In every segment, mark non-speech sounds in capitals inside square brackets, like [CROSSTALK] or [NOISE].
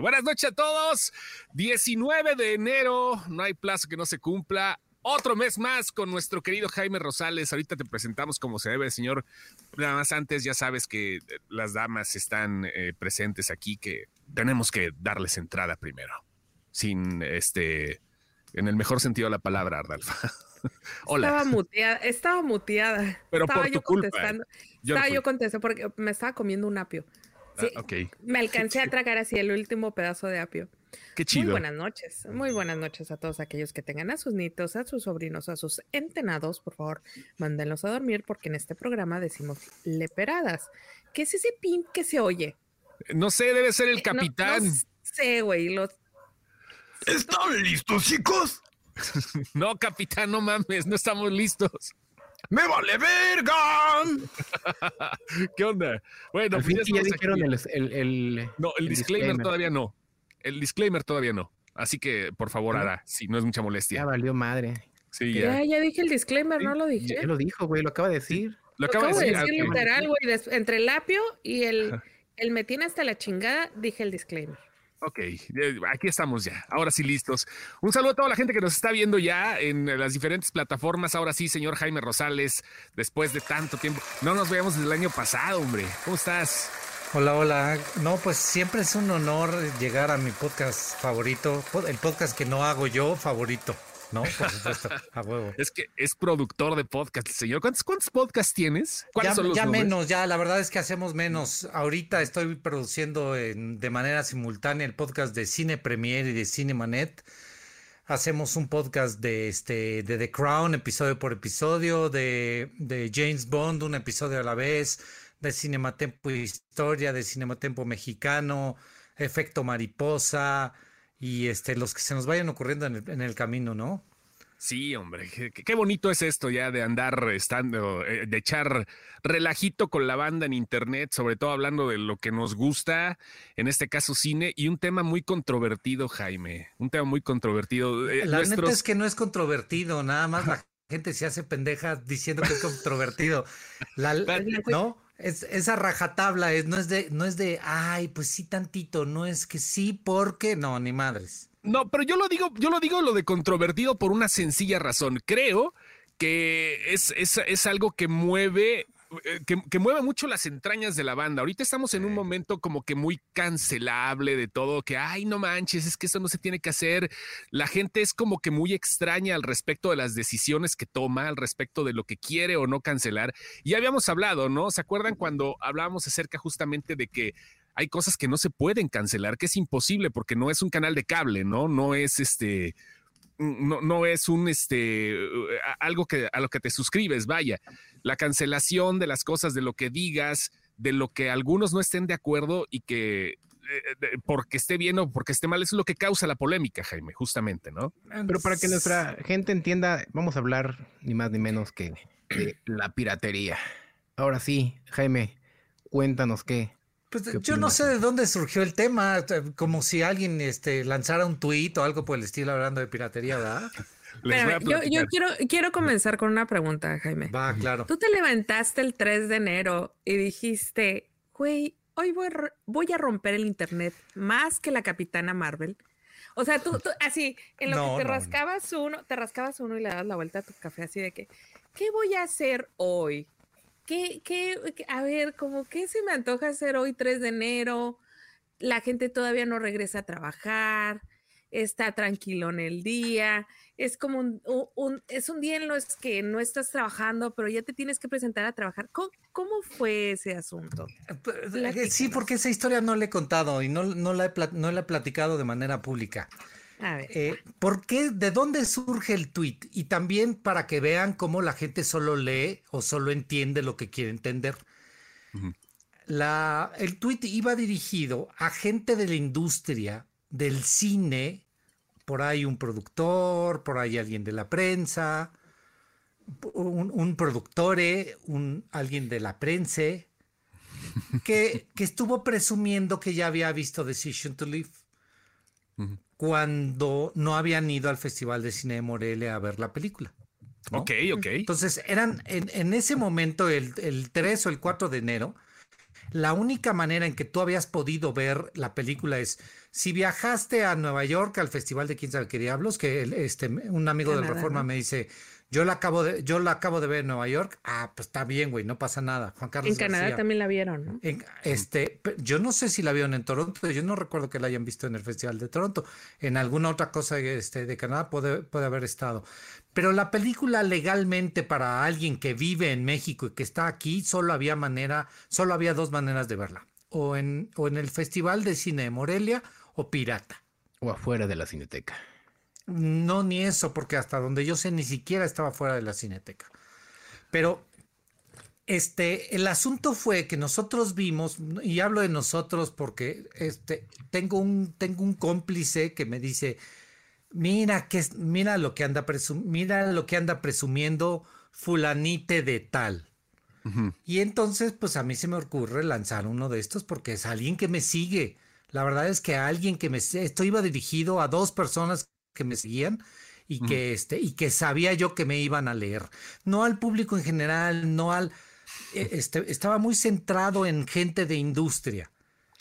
Buenas noches a todos. 19 de enero, no hay plazo que no se cumpla. Otro mes más con nuestro querido Jaime Rosales. Ahorita te presentamos como se debe, señor. Nada más antes, ya sabes que las damas están eh, presentes aquí, que tenemos que darles entrada primero. Sin este, en el mejor sentido de la palabra, Ardalfa. [LAUGHS] Hola. Estaba muteada, estaba muteada. Pero estaba por tu yo culpa. contestando. estaba yo contestando porque me estaba comiendo un apio. Sí, Ah. Me alcancé a tragar así el último pedazo de apio. Qué Muy chido. buenas noches, muy buenas noches a todos aquellos que tengan a sus nietos, a sus sobrinos, a sus entenados, por favor, mándenlos a dormir porque en este programa decimos leperadas. ¿Qué es ese pin que se oye? No sé, debe ser el Eh, no- capitán. No, sé, güey, los ¿Están listos, chicos? [LAUGHS] No, capitán, no mames, no estamos listos. ¡Me vale verga! ¿Qué onda? Bueno, Al pues ya dijeron aquí. el, el, el- No, el, el disclaimer, disclaimer. todavía no. El disclaimer todavía no. Así que, por favor, ¿No? Ara, si no es mucha Ya molestia. valió madre. Sí, Ya, ya. ya dije el disclaimer, ¿no lo dije? Ya lo dijo, güey, lo acaba de decir. Lo Lo acabo de acabo de decir. decir ah, literal, güey. Entre el apio y el, el me tiene hasta la chingada, dije el disclaimer. Ok, eh, aquí estamos ya. Ahora sí listos. Un saludo a toda la gente que nos está viendo ya en las diferentes plataformas. Ahora sí, señor Jaime Rosales, después de tanto tiempo. No nos veíamos desde el año pasado, hombre. ¿Cómo estás? Hola, hola. No, pues siempre es un honor llegar a mi podcast favorito, el podcast que no hago yo favorito, ¿no? Por supuesto, a huevo. Es que es productor de podcast, el señor. ¿Cuántos, cuántos podcasts tienes? ¿Cuáles Ya, son los ya nombres? menos, ya la verdad es que hacemos menos. Ahorita estoy produciendo en- de manera simultánea el podcast de Cine Premier y de Cinemanet. Hacemos un podcast de este de The Crown, episodio por episodio, de, de James Bond, un episodio a la vez, de Cinematempo Historia, de Cinematempo Mexicano, Efecto Mariposa y este los que se nos vayan ocurriendo en el, en el camino, ¿no? Sí, hombre, qué, qué bonito es esto ya de andar estando, eh, de echar relajito con la banda en internet, sobre todo hablando de lo que nos gusta, en este caso cine, y un tema muy controvertido, Jaime, un tema muy controvertido. Eh, La nuestros- neta es que no es controvertido, nada más la gente se hace pendeja diciendo que es controvertido. La- ¿No? Es, esa rajatabla es, no es de, no es de, ay, pues sí tantito, no es que sí, porque, no, ni madres. No, pero yo lo digo, yo lo digo lo de controvertido por una sencilla razón. Creo que es, es, es algo que mueve, que, que mueve mucho las entrañas de la banda. Ahorita estamos en un momento como que muy cancelable de todo, que ay, no manches, es que eso no se tiene que hacer. La gente es como que muy extraña al respecto de las decisiones que toma, al respecto de lo que quiere o no cancelar. Y ya habíamos hablado, ¿no? ¿Se acuerdan cuando hablábamos acerca justamente de que hay cosas que no se pueden cancelar, que es imposible porque no es un canal de cable, ¿no? No es este, no, no es un este, algo que a lo que te suscribes, vaya. La cancelación de las cosas, de lo que digas, de lo que algunos no estén de acuerdo y que eh, porque esté bien o porque esté mal, eso es lo que causa la polémica, Jaime, justamente, ¿no? Pero para que nuestra gente entienda, vamos a hablar ni más ni menos que de la piratería. Ahora sí, Jaime, cuéntanos qué. Pues ¿Qué yo no sé de dónde surgió el tema, eh, como si alguien este, lanzara un tuit o algo por el estilo hablando de piratería, ¿verdad? [LAUGHS] Les voy a Espérame, yo, quiero, quiero comenzar con una pregunta, Jaime. Va, claro. Tú te levantaste el 3 de enero y dijiste, güey, hoy voy, a ro- voy a romper el internet más que la capitana Marvel. O sea, tú, tú así, en lo No, que te no, no. rascabas uno, te rascabas uno y le das la vuelta a tu café, así de que, ¿qué voy a hacer hoy? ¿Qué, qué, a ver, como qué se me antoja hacer hoy 3 de enero? La gente todavía no regresa a trabajar, está tranquilo en el día, es como un, un- es un día en los que no estás trabajando, pero ya te tienes que presentar a trabajar. ¿Cómo, cómo fue ese asunto? Eh, Sí, Platícanos. porque esa historia no la he contado y no, no, la, he no la he platicado de manera pública. A ver. Eh, ¿Por qué? ¿De dónde surge el tweet? Y también para que vean cómo la gente solo lee o solo entiende lo que quiere entender. La, el tweet iba dirigido a gente de la industria del cine, por ahí un productor, por ahí alguien de la prensa, un, un productore, un, alguien de la prensa, que, que estuvo presumiendo que ya había visto Decision to Live Cuando no habían ido al Festival de Cine de Morelia a ver la película. ¿no? Ok, ok. Entonces, eran en, en ese momento, el, el 3 o el 4 de enero, la única manera en que tú habías podido ver la película es Si viajaste a Nueva York al Festival de quién sabe qué diablos, que el- este, un amigo de Canadá, Reforma ¿no? me dice, yo la acabo de, yo la acabo de ver en Nueva York. Ah, pues está bien, güey, no pasa nada. Juan Carlos En Canadá García. también la vieron, ¿no? En- este, yo no sé si la vieron en Toronto, yo no recuerdo que la hayan visto en el Festival de Toronto. En alguna otra cosa este, de Canadá puede, puede haber estado. Pero la película legalmente para alguien que vive en México y que está aquí, solo había manera, solo había dos maneras de verla. O en, o en el Festival de Cine de Morelia o pirata. O afuera de la cineteca. No, ni eso, porque hasta donde yo sé ni siquiera estaba fuera de la cineteca. Pero este, el asunto fue que nosotros vimos, y hablo de nosotros porque este, tengo, un, tengo un cómplice que me dice, mira, que, es- mira, lo que anda mira lo que anda presumiendo fulanite de tal. Y entonces, pues a mí se me ocurre lanzar uno de estos porque es alguien que me sigue. La verdad es que alguien que me esto iba dirigido a dos personas que me seguían y que este y que sabía yo que me iban a leer. No al público en general, no al eh, este, estaba muy centrado en gente de industria.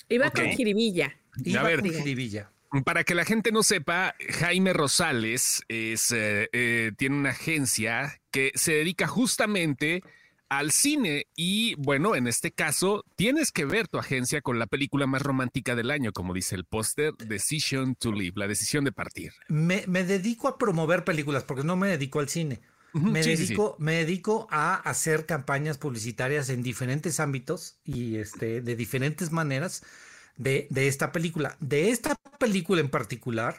Iba con jiribilla. Iba ver. con jiribilla. Para que la gente no sepa, Jaime Rosales es, eh, eh, tiene una agencia que se dedica justamente al cine y bueno, en este caso tienes que ver tu agencia con la película más romántica del año, como dice el póster, Decision to Live, la decisión de partir. Me, me dedico a promover películas porque no me dedico al cine. Me, sí, sí, sí. dedico, me dedico a hacer campañas publicitarias en diferentes ámbitos y este, de diferentes maneras de, de esta película. De esta película en particular,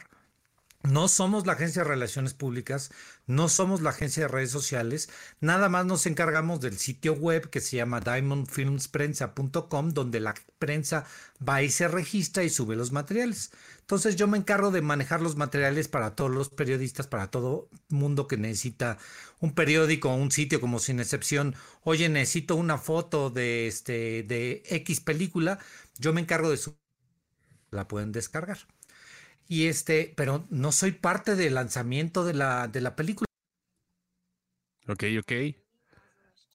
no somos la agencia de relaciones públicas, no somos la agencia de redes sociales, nada más nos encargamos del sitio web que se llama diamondfilmsprensa.com, donde la prensa va y se registra y sube los materiales. Entonces yo me encargo de manejar los materiales para todos los periodistas, para todo mundo que necesita un periódico o un sitio como sin excepción. Oye, necesito una foto de este de X película, yo me encargo de su la pueden descargar. Y este, pero no soy parte del lanzamiento de la, de la película. Ok, ok.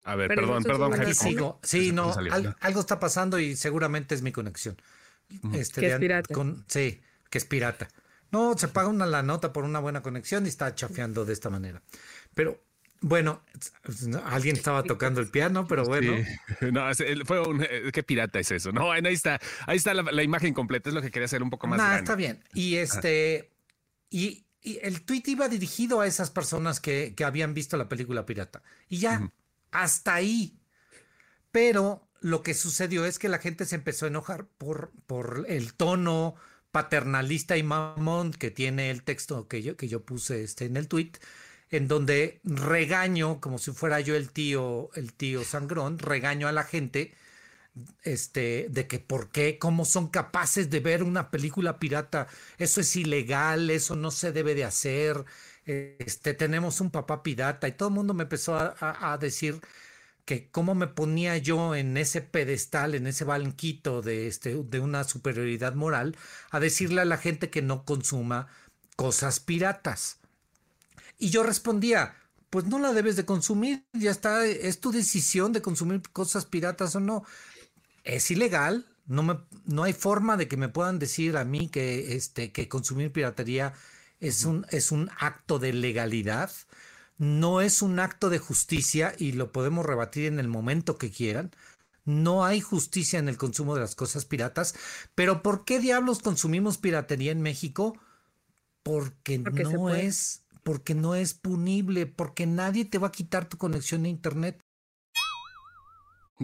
A ver, Pero perdón, perdón, Jaime. Sigo. Sí, no, salió. al- algo está pasando y seguramente es mi conexión. Este, Que es pirata. con- sí, que es pirata. No, se paga una la nota por una buena conexión y está chafeando de esta manera. Pero bueno, alguien estaba tocando el piano, pero bueno. Sí. [LAUGHS] No, fue un. eh, ¿Qué pirata es eso? No, ahí está. Ahí está la, la imagen completa. Es lo que quería hacer un poco más Nah, grande. está bien. Y este. Y, y el tweet iba dirigido a esas personas que, que habían visto la película pirata. Y ya, hasta ahí. Pero lo que sucedió es que la gente se empezó a enojar por, por el tono paternalista y mamón que tiene el texto que yo, que yo puse este, en el tweet, en donde regaño, como si fuera yo el tío, el tío sangrón, regaño a la gente este, de que por qué, cómo son capaces de ver una película pirata, eso es ilegal, eso no se debe de hacer, este, tenemos un papá pirata. Y todo el mundo me empezó a, decir que cómo me ponía yo en ese pedestal, en ese banquito de, este, de una superioridad moral, a decirle a la gente que no consuma cosas piratas. Y yo respondía, pues no la debes de consumir, ya está, es tu decisión de consumir cosas piratas o no. Es ilegal, no, me, no hay forma de que me puedan decir a mí que, este, que consumir piratería es un, es un acto de legalidad, no es un acto de justicia y lo podemos rebatir en el momento que quieran. No hay justicia en el consumo de las cosas piratas, pero ¿por qué diablos consumimos piratería en México? Porque, Porque no es, porque no es punible, porque nadie te va a quitar tu conexión a internet.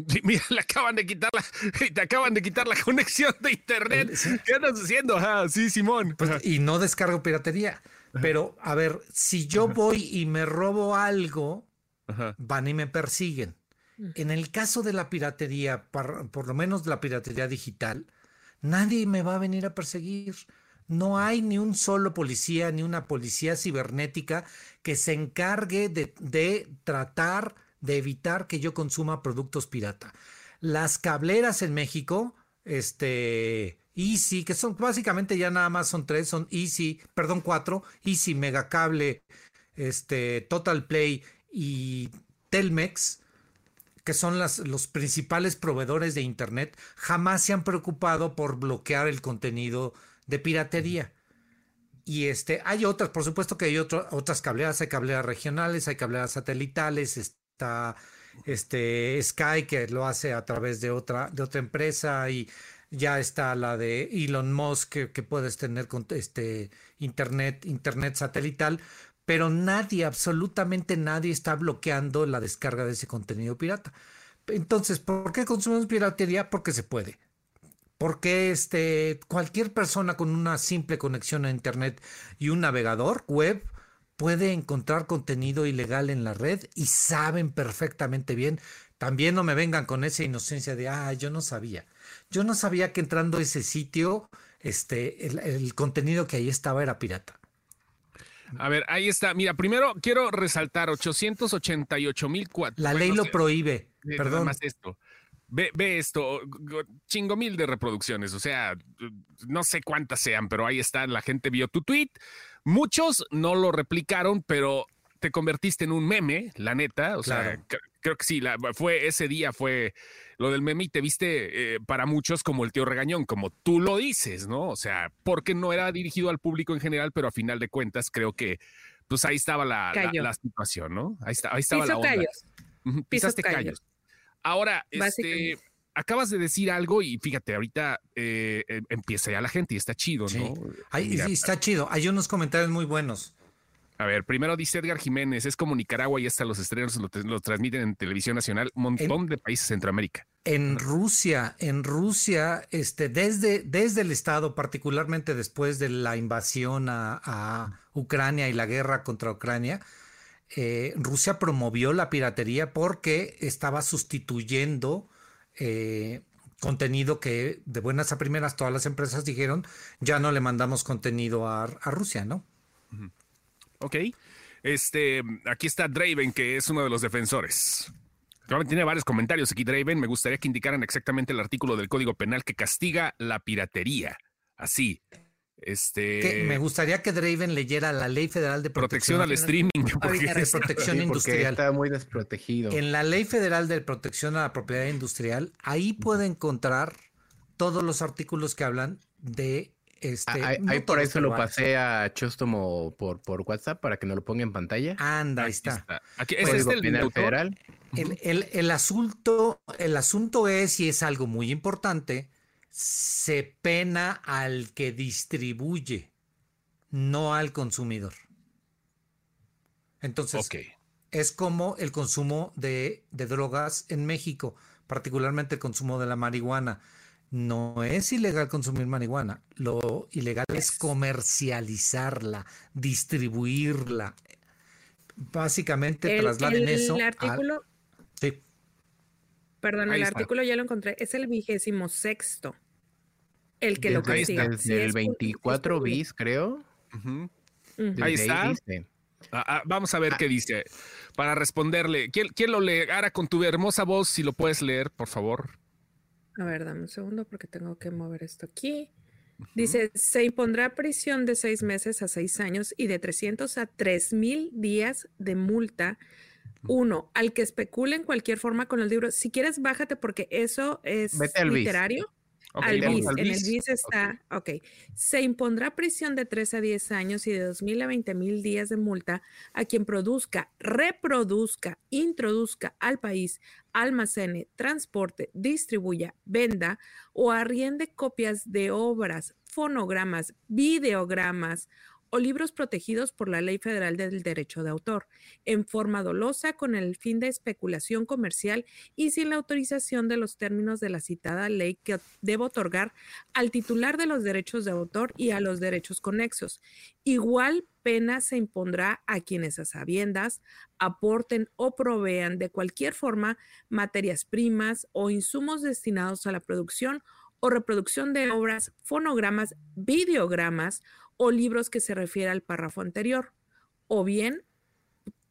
Sí, Mira, [LAUGHS] le acaban de quitar la, [LAUGHS] te acaban de quitar la conexión de internet. Sí. ¿Qué andas haciendo? Ah, sí, Simón. Pues, y no descargo piratería. Pero, a ver, si yo voy y me robo algo, Ajá. van y me persiguen. En el caso de la piratería, por, lo menos la piratería digital, nadie me va a venir a perseguir. No hay ni un solo policía, ni una policía cibernética que se encargue de, tratar de evitar que yo consuma productos pirata. Las cableras en México, este, Easy, que son básicamente ya nada más son tres, son Easy, perdón, cuatro, Easy, Megacable, este, Total Play y Telmex, que son los principales proveedores de Internet, jamás se han preocupado por bloquear el contenido de piratería. Y este, hay otras, por supuesto que hay otras cableras, hay cableras regionales, hay cableras satelitales, está este Sky que lo hace a través de otra, de otra empresa y ya está la de Elon Musk que, puedes tener con este internet, internet satelital, pero nadie, absolutamente nadie está bloqueando la descarga de ese contenido pirata. Entonces, ¿por qué consumimos piratería? Porque se puede porque este, cualquier persona con una simple conexión a Internet y un navegador web puede encontrar contenido ilegal en la red y saben perfectamente bien. También no me vengan con esa inocencia de, ah, yo no sabía. Yo no sabía que entrando a ese sitio, este, el, contenido que ahí estaba era pirata. A ver, ahí está. Mira, primero quiero resaltar 888 mil La ley lo prohíbe. Perdón. Más esto. Ve, esto, chingo mil de reproducciones, o sea, no sé cuántas sean, pero ahí está, la gente vio tu tweet. Muchos no lo replicaron, pero te convertiste en un meme, la neta, o sea, creo que sí, fue ese día fue lo del meme y te viste eh, para muchos como el tío regañón, como tú lo dices, ¿no? O sea, porque no era dirigido al público en general, pero a final de cuentas creo que pues ahí estaba la, situación, ¿no? Ahí, está, ahí estaba la onda. Callos. Pisaste callos. Ahora, este, acabas de decir algo y fíjate, ahorita eh, em, empieza ya la gente y está chido, ¿no? sí, está chido. Hay unos comentarios muy buenos. A ver, primero dice Edgar Jiménez, es como Nicaragua y hasta los estrenos lo, transmiten en televisión nacional, un montón de países de Centroamérica. En Rusia, en Rusia, este, desde, desde el Estado, particularmente después de la invasión a Ucrania y la guerra contra Ucrania, eh, Rusia promovió la piratería porque estaba sustituyendo eh, contenido que de buenas a primeras todas las empresas dijeron, ya no le mandamos contenido a, Rusia, ¿no? Ok. Este, aquí está Draven, que es uno de los defensores. tiene varios comentarios aquí, Draven. Me gustaría que indicaran exactamente el artículo del Código Penal que castiga la piratería. Así, este, me gustaría que Draven leyera la Ley Federal de Protección, al Streaming. de [LAUGHS] protección industrial. Está muy desprotegido. En la Ley Federal de Protección a la Propiedad Industrial, ahí puede encontrar todos los artículos que hablan de este. Ahí, por eso lo pasé a Chostomo por, por WhatsApp para que no lo ponga en pantalla. Anda, ahí está. Aquí, ¿Es este el federal? el, asunto, el asunto es, y es algo muy importante, se pena al que distribuye, no al consumidor. Entonces, es como el consumo de, drogas en México, particularmente el consumo de la marihuana. No es ilegal consumir marihuana, lo ilegal es comercializarla, distribuirla. Básicamente trasladen eso. El artículo. Sí. Perdón, el artículo ya lo encontré. Es el vigésimo sexto. El que lo castiga. Desde el 24 bis, creo. Ahí está. Ah, ah, vamos a ver ah. qué dice. Para responderle, ¿quién, ¿quién, lo lee? Ahora con tu hermosa voz, si lo puedes leer, por favor. A ver, dame un segundo porque tengo que mover esto aquí. Dice, se impondrá prisión de seis meses a seis años y de 300 a 3 mil días de multa uno, al que especule en cualquier forma con el libro. Si quieres, bájate porque eso es literario. al BIS. En el BIS está, ok. Se impondrá prisión de 3 a 10 años y de 2 mil a 20 mil días de multa a quien produzca, reproduzca, introduzca al país, almacene, transporte, distribuya, venda o arriende copias de obras, fonogramas, videogramas o libros protegidos por la Ley Federal del Derecho de Autor, en forma dolosa con el fin de especulación comercial y sin la autorización de los términos de la citada ley que debe otorgar al titular de los derechos de autor y a los derechos conexos. Igual pena se impondrá a quienes a sabiendas aporten o provean de cualquier forma materias primas o insumos destinados a la producción o reproducción de obras, fonogramas, videogramas o libros que se refiere al párrafo anterior. O bien,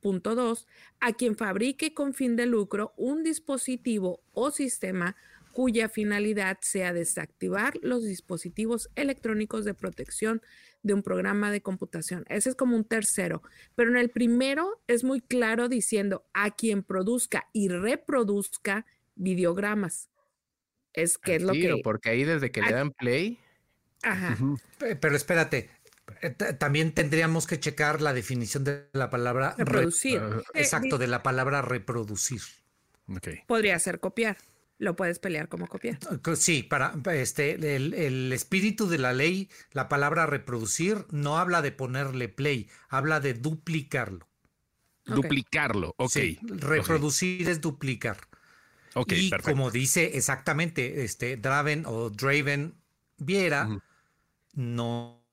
punto 2, a quien fabrique con fin de lucro un dispositivo o sistema cuya finalidad sea desactivar los dispositivos electrónicos de protección de un programa de computación. Ese es como un tercero. Pero en el primero es muy claro diciendo a quien produzca y reproduzca videogramas. Es que es lo que... Porque ahí desde que le dan play Ajá. Pero espérate, también tendríamos que checar la definición de la palabra re- Reproducir. Eh, Exacto, de la palabra reproducir. Podría ser copiar. Lo puedes pelear como copiar. Co- Sí, para este el, el espíritu de la ley, la palabra reproducir no habla de ponerle play, habla de duplicarlo. Duplicarlo. Ok. Sí, reproducir es duplicar. Ok, y perfecto. como dice exactamente este Draven o Draven Viera, no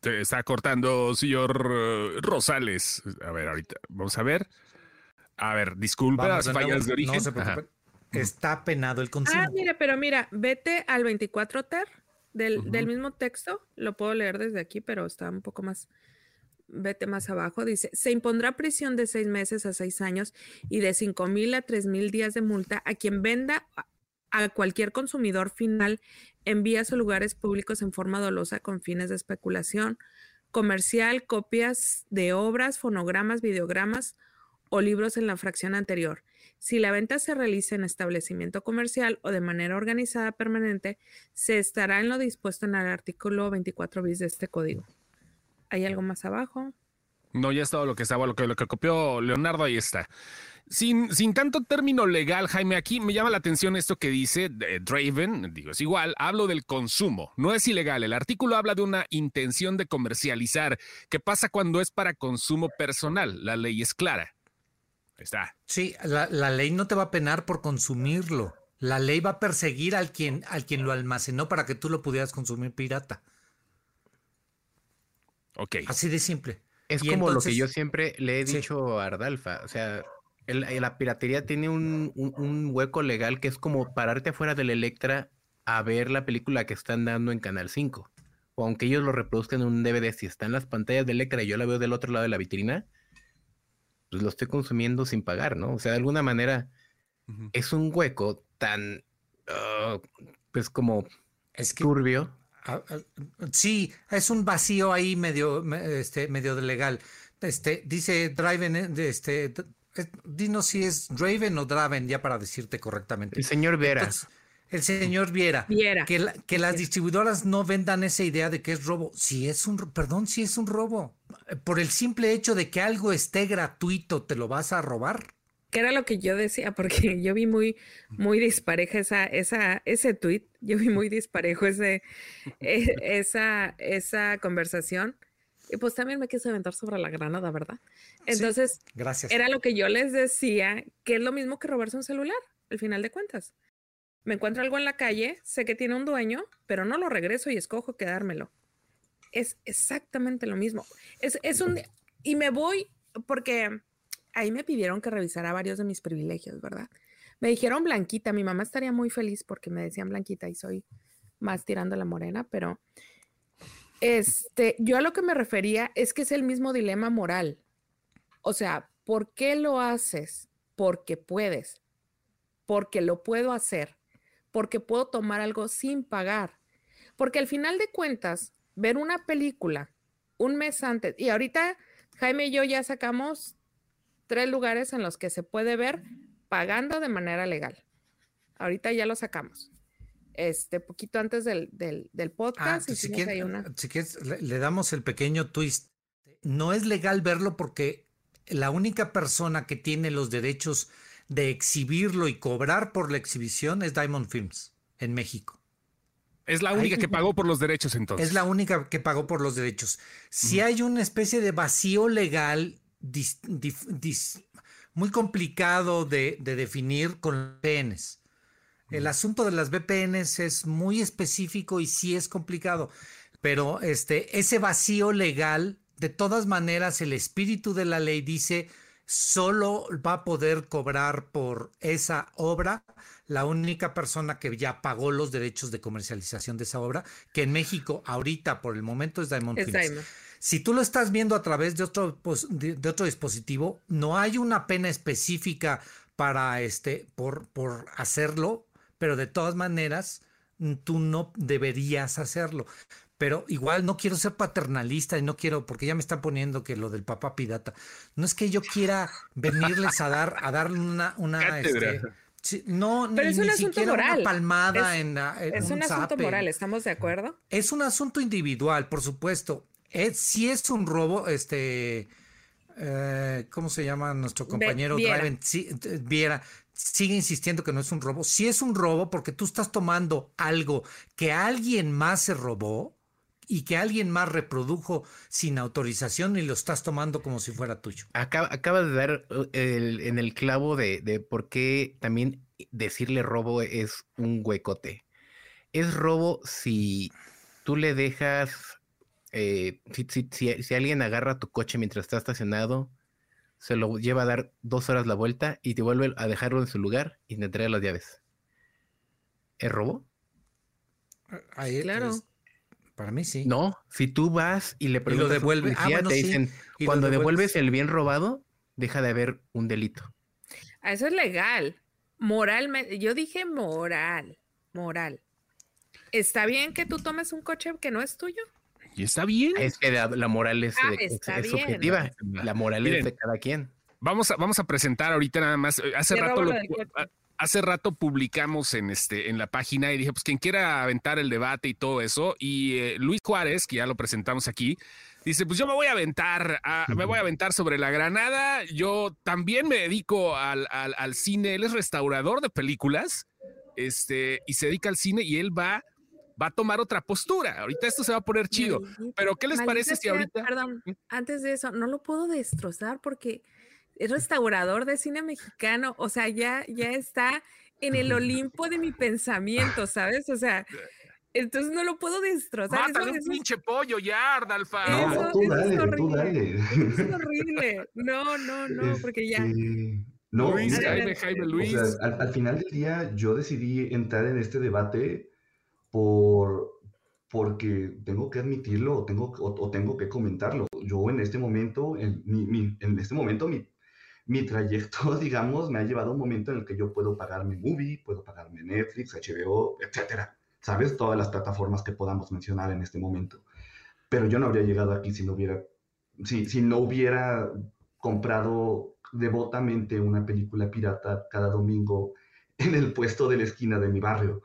Te está cortando, señor eh, Rosales. A ver, ahorita, vamos a ver. A ver, disculpa Vamos las fallas de origen. No se Ajá. preocupen. Está penado el consumo. Ah, mira, pero mira, vete al 24 ter del, del mismo texto. Lo puedo leer desde aquí, pero está un poco más. Vete más abajo. Dice: Se impondrá prisión de seis meses a seis años y de cinco mil a tres mil días de multa a quien venda a- cualquier consumidor final en vías o lugares públicos en forma dolosa con fines de especulación comercial, copias de obras, fonogramas, videogramas o libros en la fracción anterior. Si la venta se realiza en establecimiento comercial o de manera organizada permanente, se estará en lo dispuesto en el artículo 24 bis de este código. ¿Hay algo más abajo? No, ya es todo lo que estaba, lo que, lo que copió Leonardo, ahí está. Sin, sin tanto término legal, Jaime, aquí me llama la atención esto que dice eh, Draven, digo, es igual, hablo del consumo, no es ilegal. El artículo habla de una intención de comercializar. ¿Qué pasa cuando es para consumo personal? La ley es clara. Ahí está. Sí, la, la ley no te va a penar por consumirlo. La ley va a perseguir al quien, al quien lo almacenó para que tú lo pudieras consumir pirata. Ok. Así de simple. Es Y como lo que yo siempre le he Sí. dicho a Ardalfa. O sea, el- el- la piratería tiene un, un- un hueco legal que es como pararte afuera del Electra a ver la película que están dando en Canal 5. O aunque ellos lo reproduzcan en un DVD, si está en las pantallas del Electra y yo la veo del otro lado de la vitrina, pues lo estoy consumiendo sin pagar, ¿no? O sea, de alguna manera es un hueco tan, ah, pues como Es que turbio. Sí, es un vacío ahí medio, me- este, medio de legal. Este, dice Draven, eh, este, dinos si es Draven o Draven, ya para decirte correctamente. El señor Vera. Entonces, el señor Viera, Viera. que, la- que las distribuidoras no vendan esa idea de que es robo. Si es un, perdón, si es un robo. Por el simple hecho de que algo esté gratuito, ¿te lo vas a robar? Que era lo que yo decía, porque [LAUGHS] yo vi muy, muy dispareja esa, esa, ese tweet, yo vi muy disparejo ese, e- esa, esa conversación. Y pues también me quise aventar sobre la granada, ¿verdad? Entonces, Gracias. era lo que yo les decía, que es lo mismo que robarse un celular, al final de cuentas. Me encuentro algo en la calle, sé que tiene un dueño, pero no lo regreso y escojo quedármelo. Es exactamente lo mismo. Es, es un... Y me voy porque ahí me pidieron que revisara varios de mis privilegios, ¿verdad? Me dijeron Blanquita, mi mamá estaría muy feliz porque me decían Blanquita y soy más tirando la morena, pero este, yo a lo que me refería es que es el mismo dilema moral. O sea, ¿por qué lo haces? Porque puedes, porque lo puedo hacer, porque puedo tomar algo sin pagar. Porque al final de cuentas, ver una película un mes antes, y ahorita Jaime y yo ya sacamos tres lugares en los que se puede ver pagando de manera legal. Ahorita ya lo sacamos. Este, poquito antes del, del, del Ah, podcast. pues si, quieres, una- si quieres, le, le damos el pequeño twist. No es legal verlo porque la única persona que tiene los derechos de exhibirlo y cobrar por la exhibición es Diamond Films en México. Es la única Ay, que pagó por los derechos entonces. Es la única que pagó por los derechos. Si hay una especie de vacío legal dis- dif- dis- muy complicado de, de definir con VPNs. El asunto de las VPNs es muy específico y sí es complicado, pero este, ese vacío legal, de todas maneras, el espíritu de la ley dice solo va a poder cobrar por esa obra la única persona que ya pagó los derechos de comercialización de esa obra, que en México ahorita por el momento es Diamond Es. Diamond. Si tú lo estás viendo a través de otro, pos- de, de otro dispositivo, no hay una pena específica para este, por, por hacerlo, pero de todas maneras, mm, tú no deberías hacerlo. Pero igual no quiero ser paternalista y no quiero, porque ya me está poniendo que lo del papá pirata. No es que yo quiera venirles a dar, a darle una, una, este, Sí, no, Pero ni, es un ni asunto siquiera moral. una palmada Es- en, la- en Es un asunto zape. moral, ¿estamos de acuerdo? Es un asunto individual, por supuesto. Es, si es un robo, este, eh, ¿cómo se llama nuestro compañero Viera. Driven? Sí, eh, Viera, sigue insistiendo que no es un robo. Si es un robo, porque tú estás tomando algo que alguien más se robó y que alguien más reprodujo sin autorización y lo estás tomando como si fuera tuyo. Acaba, acabas de dar el- en el clavo de, de por qué también decirle robo es un huecote. Es robo si tú le dejas, eh, si, si- si- si alguien agarra tu coche mientras está estacionado, se lo lleva a dar dos horas la vuelta y te vuelve a dejarlo en su lugar y te entrega las llaves. ¿Es robo? Ahí Claro. es- para mí sí. No, si tú vas y le preguntas a un devuelve. Ah, policía, bueno, te sí. dicen, Y lo cuando devuelves. devuelves el bien robado, deja de haber un delito. Ah, Eso es legal. Moralmente, yo dije moral, moral. ¿Está bien que tú tomes un coche que no es tuyo? Y está bien. Es que la, la moral es, Ah, de- es- subjetiva. La moral Miren. es de cada quien. Vamos a, vamos a presentar ahorita nada más. eh, Hace Te rato, lo- hace rato publicamos en este en la página y dije, pues quien quiera aventar el debate y todo eso. Y eh, Luis Juárez, que ya lo presentamos aquí, dice, pues yo me voy a aventar, a- me voy a aventar sobre la granada. Yo también me dedico al, al- al cine. Él es restaurador de películas, este, y se dedica al cine y él va, va a tomar otra postura. Ahorita esto se va a poner chido. Maldita- Pero ¿qué les parece si ahorita? Perdón, antes de eso, no lo puedo destrozar porque es restaurador de cine mexicano, o sea, ya, ya está en el [LAUGHS] Olimpo de mi pensamiento, ¿sabes? O sea, entonces no lo puedo destrozar. eso- Mátale un eso es- pinche pollo ya, Ardalfa. Eso- No, tú eso es dale, tú horrible. dale. eso es horrible. No, no, no, porque ya. Este, No, Luis, mira, Jaime, Jaime, o Luis. sea, al, al final del día yo decidí entrar en este debate por, porque tengo que admitirlo o tengo, o, tengo que comentarlo. Yo en este momento, en, mi, mi- en este momento, mi, mi trayecto, [LAUGHS] digamos, me ha llevado a un momento en el que yo puedo pagarme Movie, puedo pagarme Netflix, HBO, etcétera. ¿Sabes? Todas las plataformas que podamos mencionar en este momento. Pero yo no habría llegado aquí si no hubiera, si, si no hubiera comprado devotamente una película pirata cada domingo en el puesto de la esquina de mi barrio.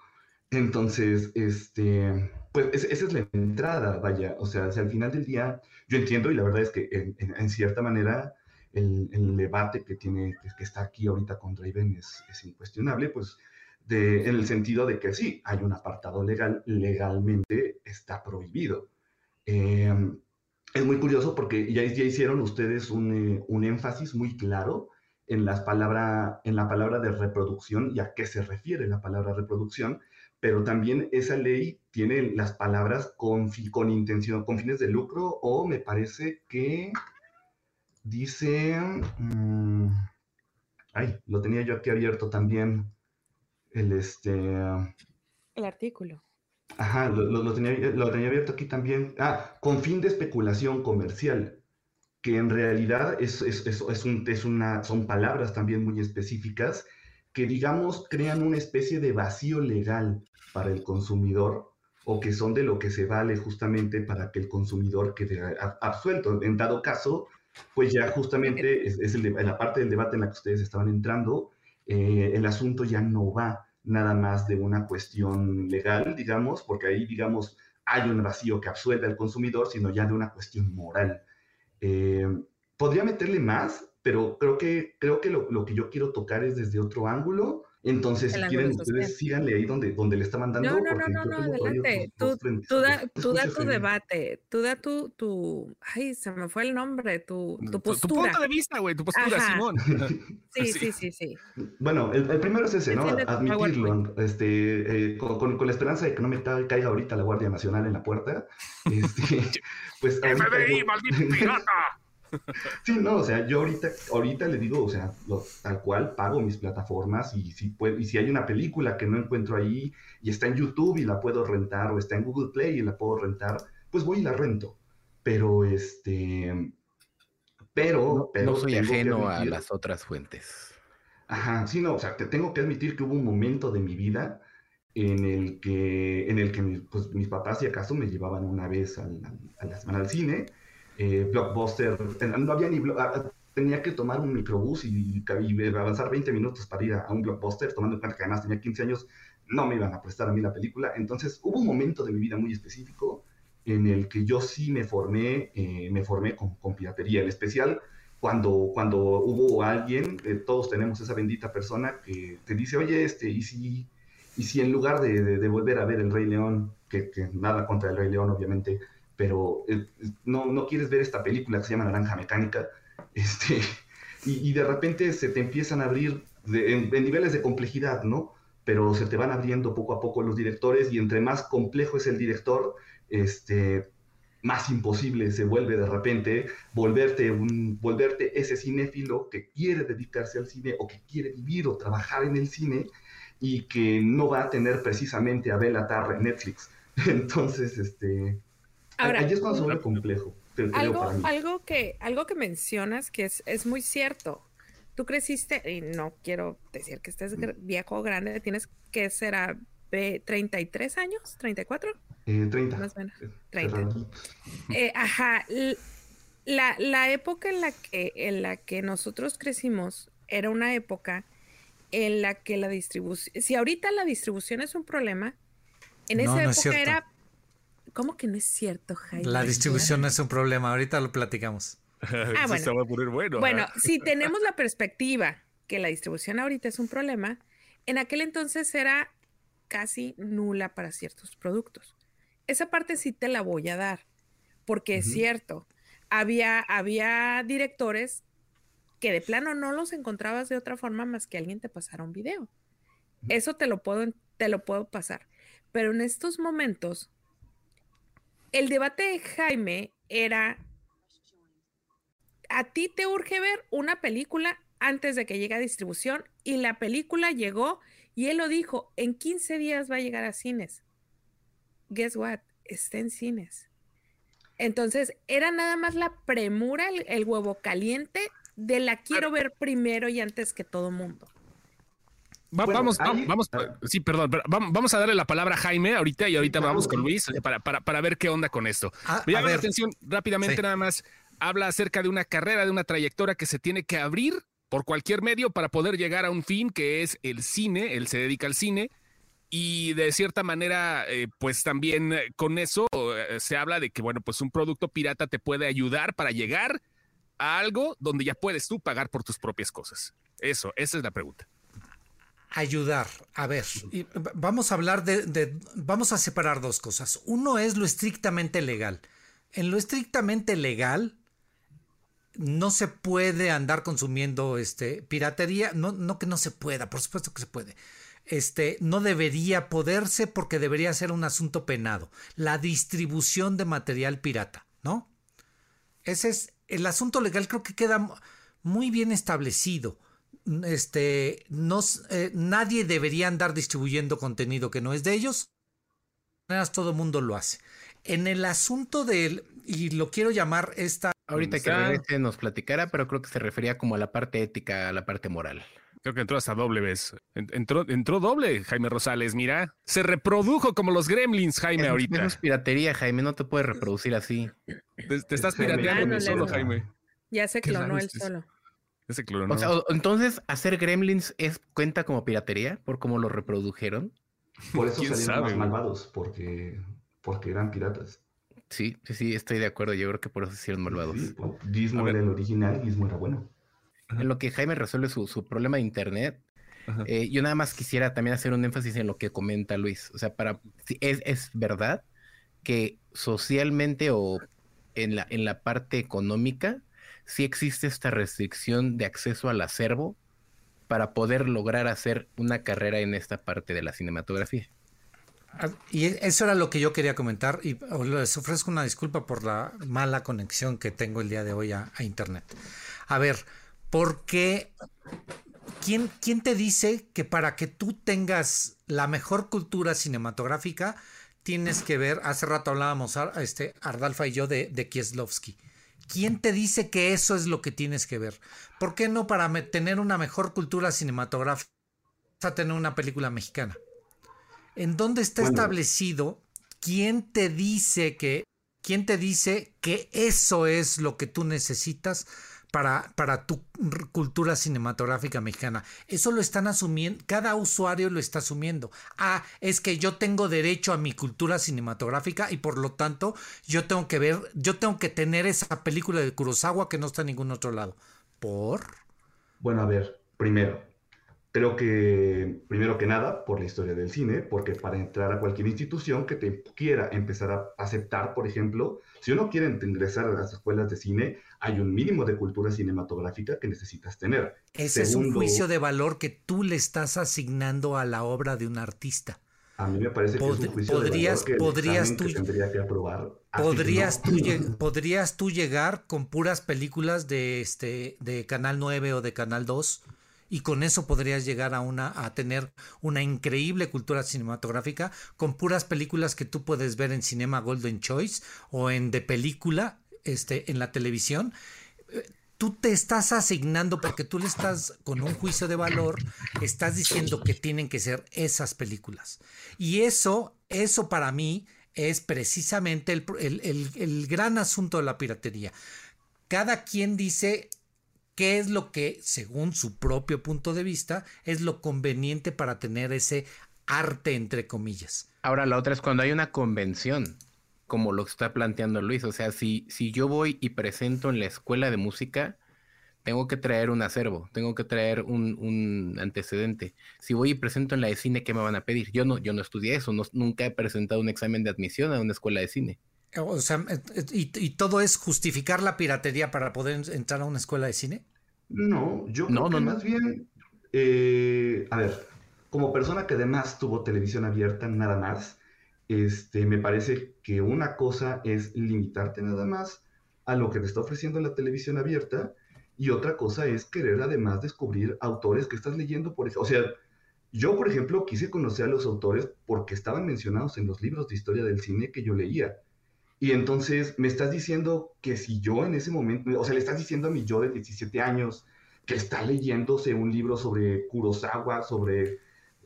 Entonces, este, pues es- esa es la entrada, vaya. O sea, al final del día, yo entiendo y la verdad es que en, en- en cierta manera el, el debate que tiene, que está aquí ahorita con Draven es, es incuestionable, pues de, en el sentido de que sí, hay un apartado legal, legalmente está prohibido. Eh, es muy curioso porque ya, ya hicieron ustedes un, eh, un énfasis muy claro en, las palabra, en la palabra de reproducción y a qué se refiere la palabra reproducción, pero también esa ley tiene las palabras con, con intención, con fines de lucro o me parece que dice... mm, ay, lo tenía yo aquí abierto también. El este... El artículo. Ajá, lo, lo- lo tenía, lo tenía abierto aquí también. Ah, con fin de especulación comercial, que en realidad es, es, es- es un- es una, son palabras también muy específicas que, digamos, crean una especie de vacío legal para el consumidor o que son de lo que se vale justamente para que el consumidor quede absuelto. En dado caso, pues ya justamente es, es el de- en la parte del debate en la que ustedes estaban entrando, eh, el asunto ya no va nada más de una cuestión legal, digamos, porque ahí, digamos, hay un vacío que absuelve al consumidor, sino ya de una cuestión moral. Eh, podría meterle más, pero creo que, creo que lo, lo que yo quiero tocar es desde otro ángulo. Entonces, si quieren, social. ustedes síganle ahí donde, donde le está mandando. No, no, no, porque no, yo no, adelante. Tú, tú da, ¿Te tú da tu debate, tú da tu, tu, ay, se me fue el nombre, tu, tu Tu, tu postura. punto de vista, güey, tu postura, Ajá. Simón. [LAUGHS] Sí, Sí. sí, sí. Bueno, el, el primero es ese, ¿no? Tu Admitirlo, este, eh, con, con- con la esperanza de que no me ca- caiga ahorita la Guardia Nacional en la puerta. [LAUGHS] Este, [LAUGHS] pues FBI, maldito pirata. [LAUGHS] Sí, no, o sea, yo ahorita, ahorita le digo, o sea, lo- tal cual pago mis plataformas y si, puedo, y si hay una película que no encuentro ahí y está en YouTube y la puedo rentar o está en Google Play y la puedo rentar, pues voy y la rento. Pero este, pero, No, pero no soy ajeno a las otras fuentes. Ajá, sí, no, o sea, te tengo que admitir que hubo un momento de mi vida en el que, en el que mis, pues, mis papás, si acaso, me llevaban una vez al- al- a la semana al cine. Eh, Blockbuster, no había ni, ah, ah, tenía que tomar un microbús y, avanzar 20 minutos para ir a, un blockbuster, tomando en cuenta que además tenía 15 años, no me iban a prestar a mí la película. Entonces hubo un momento de mi vida muy específico en el que yo sí me formé, eh, me formé con, con, piratería, en especial cuando, cuando hubo alguien, eh, todos tenemos esa bendita persona que te dice, oye, este, ¿y si, y si en lugar de, de, volver a ver El Rey León, que, que, nada contra El Rey León, obviamente, pero eh, no, no quieres ver esta película que se llama Naranja Mecánica, [LAUGHS] este, y, y de repente se te empiezan a abrir en, en niveles de complejidad, ¿no? Pero se te van abriendo poco a poco los directores y entre más complejo es el director, este, más imposible se vuelve de repente volverte, un, volverte ese cinéfilo que quiere dedicarse al cine o que quiere vivir o trabajar en el cine y que no va a tener precisamente a Bella Tarr en Netflix. [LAUGHS] Entonces, este, Ahora, ahí es cuando se vuelve complejo. Algo, algo, que, algo que mencionas que es, es muy cierto. Tú creciste, y no quiero decir que estés viejo o grande, tienes que ser a 33 años, 34. Eh, 30. Más o menos. 30. Eh, ajá. La, la, época en la, que, en la que nosotros crecimos era una época en la que la distribución, si ahorita la distribución es un problema, en esa época era... ¿Cómo que no es cierto, Jaime? La distribución no es un problema, ahorita lo platicamos. [LAUGHS] ah, bueno. va a poner bueno. Bueno, si tenemos la perspectiva que la distribución ahorita es un problema, en aquel entonces era casi nula para ciertos productos. Esa parte sí te la voy a dar, porque es cierto, había, había directores que de plano no los encontrabas de otra forma más que alguien te pasara un video. Eso te lo puedo, te lo puedo pasar. Pero en estos momentos, el debate de Jaime era, a ti te urge ver una película antes de que llegue a distribución y la película llegó y él lo dijo, en 15 días va a llegar a cines. Guess what? Está en cines. Entonces, era nada más la premura, el, huevo caliente de la quiero ver primero y antes que todo mundo. Vamos, vamos, sí, perdón, vamos a darle la palabra a Jaime ahorita y ahorita vamos con Luis para, para, ver qué onda con esto. Ah, Voy a, ver atención rápidamente nada más. Habla acerca de una carrera, de una trayectoria que se tiene que abrir por cualquier medio para poder llegar a un fin que es el cine, él se dedica al cine y de cierta manera, eh, pues también eh, con eso eh, se habla de que, bueno, pues un producto pirata te puede ayudar para llegar a algo donde ya puedes tú pagar por tus propias cosas. Eso, esa es la pregunta. Ayudar. A ver, vamos a hablar de, de, vamos a separar dos cosas. Uno es lo estrictamente legal. En lo estrictamente legal, no se puede andar consumiendo este, piratería, no, no que no se pueda, por supuesto que se puede. Este, no debería poderse porque debería ser un asunto penado. La distribución de material pirata, ¿no? Ese es el asunto legal, creo que queda muy bien establecido. Este, no, eh, nadie debería andar distribuyendo contenido que no es de ellos. Todo el mundo lo hace. En el asunto del, y lo quiero llamar esta Ahorita que regrese nos platicara, pero creo que se refería como a la parte ética, a la parte moral. Creo que entró hasta doble vez. Entró, entró doble, Jaime Rosales, mira. Se reprodujo como los gremlins, Jaime, ahorita. No es piratería, Jaime, no te puedes reproducir así. Te, estás pirateando solo, Jaime. Ya se clonó él solo. Se entonces, ¿hacer gremlins es cuenta como piratería por cómo lo reprodujeron? Por [LAUGHS] eso salieron más malvados, porque, porque eran piratas. Sí, sí, sí, estoy de acuerdo. Yo creo que por eso hicieron malvados. Gizmo era el original, Gizmo era bueno. En lo que Jaime resuelve su, problema de internet, eh, yo nada más quisiera también hacer un énfasis en lo que comenta Luis. O sea, para es, es verdad que socialmente o en la, en la parte económica sí existe esta restricción de acceso al acervo para poder lograr hacer una carrera en esta parte de la cinematografía. Ah, y eso era lo que yo quería comentar y les ofrezco una disculpa por la mala conexión que tengo el día de hoy a, Internet. A ver, ¿por qué? ¿Quién, ¿Quién, te dice que para que tú tengas la mejor cultura cinematográfica tienes que ver, hace rato hablábamos este, Ardalfa y yo de, de Kieslowski. ¿Quién te dice que eso es lo que tienes que ver? ¿Por qué no para tener una mejor cultura cinematográfica tener una película mexicana? ¿En dónde está establecido quién te dice que quién te dice que eso es lo que tú necesitas para, para tu cultura cinematográfica mexicana. Eso lo están asumiendo, cada usuario lo está asumiendo. Ah, es que yo tengo derecho a mi cultura cinematográfica y por lo tanto yo tengo que ver, yo tengo que tener esa película de Kurosawa que no está en ningún otro lado. ¿Por? Bueno, a ver, primero, Creo que, primero que nada, por la historia del cine, porque para entrar a cualquier institución que te quiera empezar a aceptar, por ejemplo, si uno quiere ingresar a las escuelas de cine, hay un mínimo de cultura cinematográfica que necesitas tener. Ese es un juicio de valor que tú le estás asignando a la obra de un artista. A mí me parece que es un juicio podrías, de valor que, podrías tú, tendría que aprobar. Podrías, tú, podrías tú llegar con puras películas de, este, de Canal 9 o de Canal 2 y con eso podrías llegar a una a tener una increíble cultura cinematográfica con puras películas que tú puedes ver en Cinema Golden Choice o en de película este en la televisión. Eh, tú te estás asignando porque tú le estás con un juicio de valor estás diciendo que tienen que ser esas películas. Y eso eso para mí es precisamente el, el, el gran asunto de la piratería. Cada quien dice qué es lo que, según su propio punto de vista, es lo conveniente para tener ese arte, entre comillas. Ahora, la otra es cuando hay una convención, como lo está planteando Luis. O sea, si, si yo voy y presento en la escuela de música, tengo que traer un acervo, tengo que traer un, antecedente. Si voy y presento en la de cine, ¿qué me van a pedir? Yo no, yo no estudié eso, nunca he presentado un examen de admisión a una escuela de cine. O sea, ¿y, todo es justificar la piratería para poder entrar a una escuela de cine? No, yo creo que más bien, eh, a ver, como persona que además tuvo televisión abierta nada más, este, me parece que una cosa es limitarte nada más a lo que te está ofreciendo la televisión abierta y otra cosa es querer además descubrir autores que estás leyendo, por ejemplo, o sea, yo, por ejemplo, quise conocer a los autores porque estaban mencionados en los libros de historia del cine que yo leía. Y entonces me estás diciendo que si yo en ese momento, o sea, le estás diciendo a mi yo de 17 años que está leyéndose un libro sobre Kurosawa, sobre,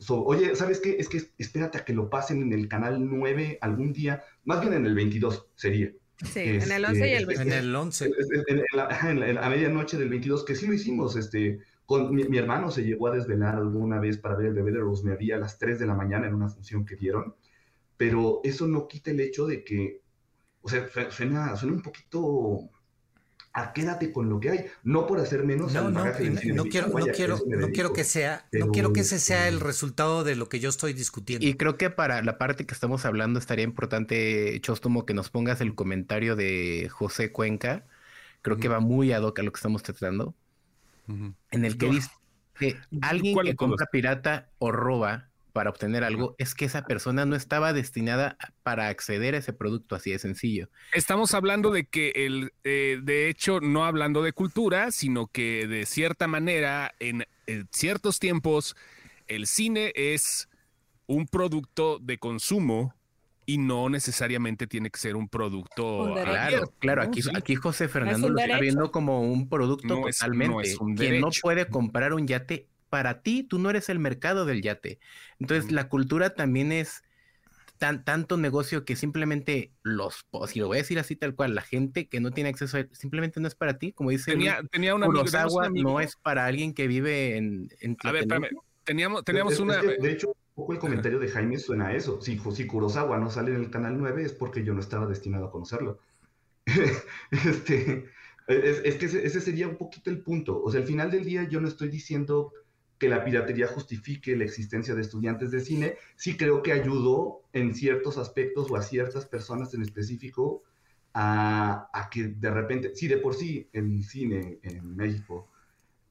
oye, ¿sabes qué? Es que espérate a que lo pasen en el canal 9 algún día, más bien en el 22 sería. Sí, en el 11 y el 22. En el 11. En, a [LAUGHS] medianoche del 22, que sí lo hicimos, este, con mi, hermano se llegó a desvelar alguna vez para ver el bebé de Rosemary a las 3 de la mañana en una función que dieron, pero eso no quita el hecho de que o sea, suena, suena un poquito a quédate con lo que hay, no por hacer menos no, no, no, quiero, no quiero, no quiero que sea, no quiero que ese sea el este resultado de lo que yo estoy discutiendo. Y creo que para la parte que estamos hablando estaría importante, Chostomo, que nos pongas el comentario de José Cuenca. Creo que va muy ad hoc a lo que estamos tratando. En el que dice que [LAUGHS] alguien que compra pirata o roba para obtener algo es que esa persona no estaba destinada para acceder a ese producto, así de sencillo. Estamos hablando de que el, eh, de hecho, no hablando de cultura, sino que de cierta manera, en, ciertos tiempos, el cine es un producto de consumo y no necesariamente tiene que ser un producto. Claro, claro. Aquí, aquí José Fernando lo está viendo como un producto totalmente. Quien no puede comprar un yate para ti, tú no eres el mercado del yate. Entonces, la cultura también es tan, tanto negocio que simplemente los, si lo voy a decir así tal cual, la gente que no tiene acceso a simplemente no es para ti, como dice tenía, tenía una Kurosawa no es para alguien que vive en, en A ver, teníamos, teníamos una... de hecho, un poco el comentario de Jaime suena a eso. Si, si Kurosawa no sale en el canal 9 es porque yo no estaba destinado a conocerlo. [LAUGHS] este, es, es que ese, ese sería un poquito el punto. O sea, al final del día yo no estoy diciendo que la piratería justifique la existencia de estudiantes de cine, sí creo que ayudó en ciertos aspectos o a ciertas personas en específico a, que de repente, sí, de por sí el cine en México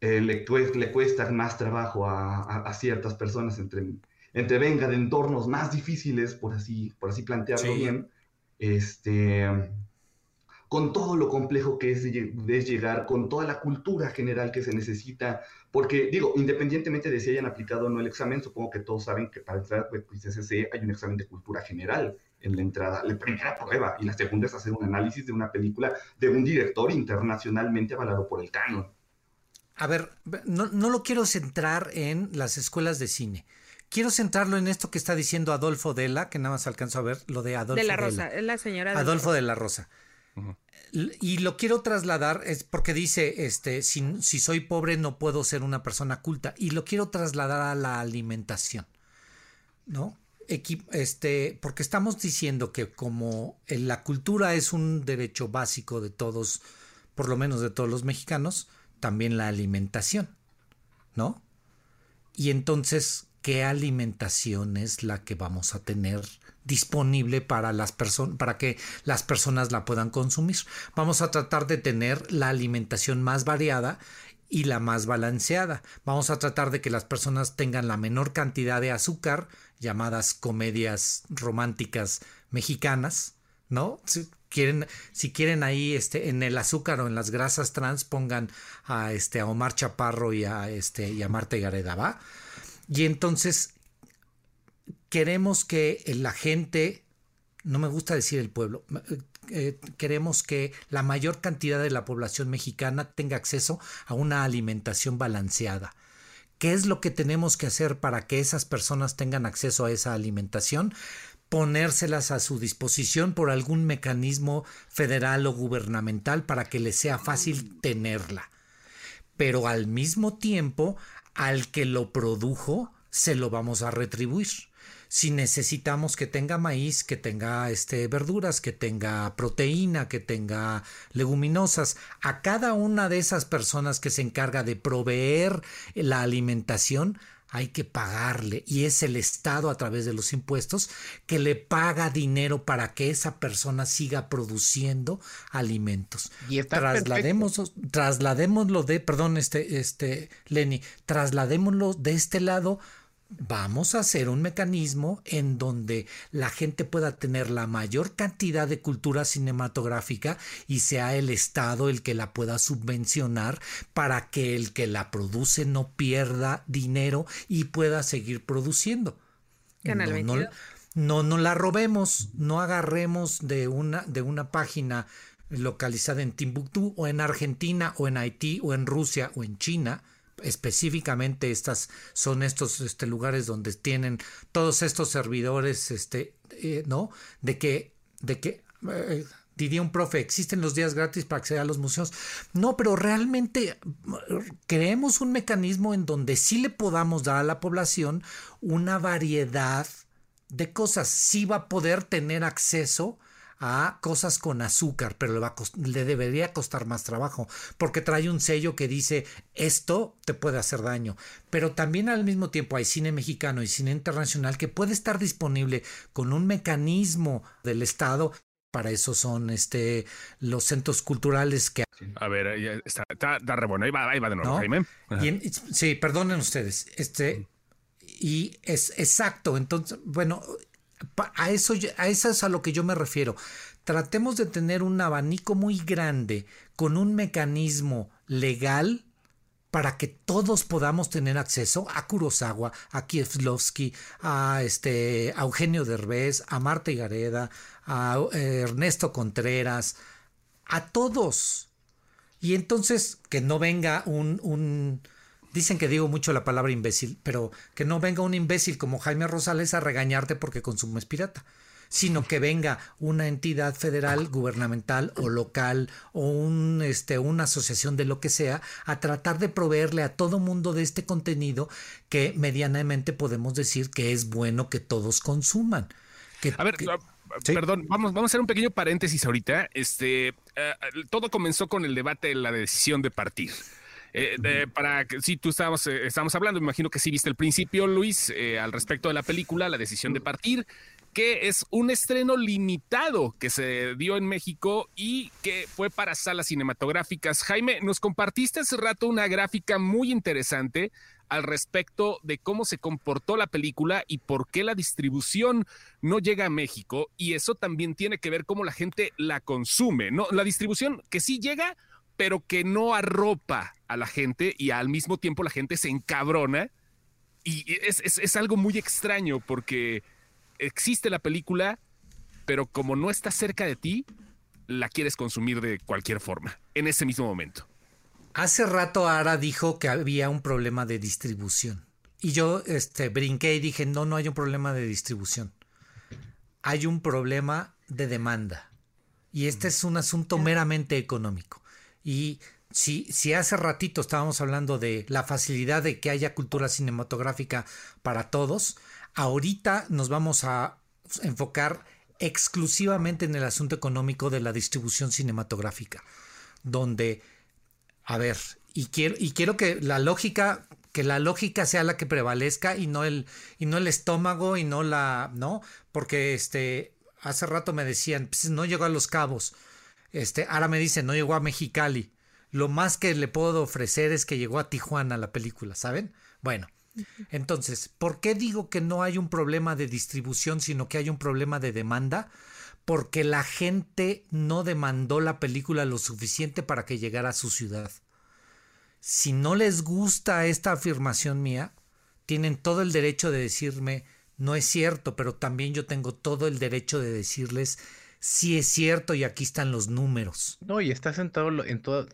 eh, le, le, cuesta más trabajo a, ciertas personas entre, entre venga de entornos más difíciles, por así, por así plantearlo bien, este con todo lo complejo que es, es, llegar, con toda la cultura general que se necesita, porque digo, independientemente de si hayan aplicado o no el examen, supongo que todos saben que para entrar a pues, SC hay un examen de cultura general en la entrada, la primera prueba, y la segunda es hacer un análisis de una película de un director internacionalmente avalado por el canon. A ver, no, no lo quiero centrar en las escuelas de cine. Quiero centrarlo en esto que está diciendo Adolfo Della, que nada más alcanzo a ver lo de Adolfo de la Rosa, es la señora Adolfo de la Rosa. Y lo quiero trasladar, es porque dice, este, si, si soy pobre no puedo ser una persona culta. Y lo quiero trasladar a la alimentación, ¿no? este, porque estamos diciendo que como la cultura es un derecho básico de todos, por lo menos de todos los mexicanos, también la alimentación, ¿no? Y entonces, ¿qué alimentación es la que vamos a tener disponible para las personas, para que las personas la puedan consumir? Vamos a tratar de tener la alimentación más variada y la más balanceada. Vamos a tratar de que las personas tengan la menor cantidad de azúcar, llamadas comedias románticas mexicanas, ¿no? Si quieren, si quieren ahí este, en el azúcar o en las grasas trans, pongan a, este, a Omar Chaparro y a, este, y a Marta Gareda, ¿va? Y entonces queremos que la gente, no me gusta decir el pueblo, eh, queremos que la mayor cantidad de la población mexicana tenga acceso a una alimentación balanceada ¿Qué es lo que tenemos que hacer para que esas personas tengan acceso a esa alimentación? ponérselas a su disposición por algún mecanismo federal o gubernamental para que les sea fácil tenerla. Pero al mismo tiempo, al que lo produjo, se lo vamos a retribuir si necesitamos que tenga maíz, que tenga este, verduras, que tenga proteína, que tenga leguminosas. A cada una de esas personas que se encarga de proveer la alimentación, hay que pagarle y es el Estado a través de los impuestos que le paga dinero para que esa persona siga produciendo alimentos. Y traslademos, trasladémoslo de, perdón, este, este, Lenny, trasladémoslo de este lado vamos a hacer un mecanismo en donde la gente pueda tener la mayor cantidad de cultura cinematográfica y sea el Estado el que la pueda subvencionar para que el que la produce no pierda dinero y pueda seguir produciendo. Canal no, no, no, la robemos, no agarremos de una, de una página localizada en Timbuktu o en Argentina o en Haití o en Rusia o en China específicamente estas son estos este, lugares donde tienen todos estos servidores, este, eh, ¿no? De que, de que eh, diría un profe, existen los días gratis para acceder a los museos. No, pero realmente creemos un mecanismo en donde sí le podamos dar a la población una variedad de cosas. Sí va a poder tener acceso a cosas con azúcar, pero le, va le debería costar más trabajo, porque trae un sello que dice esto te puede hacer daño. Pero también al mismo tiempo hay cine mexicano y cine internacional que puede estar disponible con un mecanismo del Estado. Para eso son este los centros culturales que a ver ya está, está, re bueno ahí va, ahí va de nuevo Jaime. Sí perdonen ustedes este y es exacto. Entonces bueno a eso, a eso es a lo que yo me refiero. Tratemos de tener un abanico muy grande con un mecanismo legal para que todos podamos tener acceso a Kurosawa, a Kieslowski, a, este, a Eugenio Derbez, a Marta Gareda, a eh, Ernesto Contreras, a todos. Y entonces que no venga un Dicen que digo mucho la palabra imbécil, pero que no venga un imbécil como Jaime Rosales a regañarte porque consumes pirata, sino que venga una entidad federal, gubernamental o local o un, este, una asociación de lo que sea a tratar de proveerle a todo mundo de este contenido que medianamente podemos decir que es bueno que todos consuman. a ver, ah, Perdón, vamos, vamos a hacer un pequeño paréntesis ahorita. Este, eh, todo comenzó con el debate de la decisión de partir. Eh, para que si tú estabas, eh, estábamos hablando, me imagino que sí viste el principio, Luis, eh, al respecto de la película, la decisión de partir, que es un estreno limitado que se dio en México y que fue para salas cinematográficas. Jaime, nos compartiste hace rato una gráfica muy interesante al respecto de cómo se comportó la película y por qué la distribución no llega a México. Y eso también tiene que ver cómo la gente la consume, ¿no? La distribución que sí llega, pero que no arropa a la gente y al mismo tiempo la gente se encabrona. Y es, algo muy extraño porque existe la película, pero como no está cerca de ti, la quieres consumir de cualquier forma, en ese mismo momento. Hace rato Ara dijo que había un problema de distribución. Y yo este, brinqué y dije, no, no hay un problema de distribución. Hay un problema de demanda. Y este es un asunto meramente económico. Y si, si hace ratito estábamos hablando de la facilidad de que haya cultura cinematográfica para todos, ahorita nos vamos a enfocar exclusivamente en el asunto económico de la distribución cinematográfica, donde, a ver, y quiero, y quiero que la lógica que la lógica sea la que prevalezca y no el y no el estómago y no la no porque este hace rato me decían pues, no llegó a los cabos este ahora me dicen no llegó a Mexicali. Lo más que le puedo ofrecer es que llegó a Tijuana la película saben bueno entonces por qué digo que no hay un problema de distribución sino que hay un problema de demanda porque la gente no demandó la película lo suficiente para que llegara a su ciudad. Si no les gusta esta afirmación mía, tienen todo el derecho de decirme, no es cierto, pero también yo tengo todo el derecho de decirles, sí es cierto y aquí están los números. No, y estás en todo, en todo,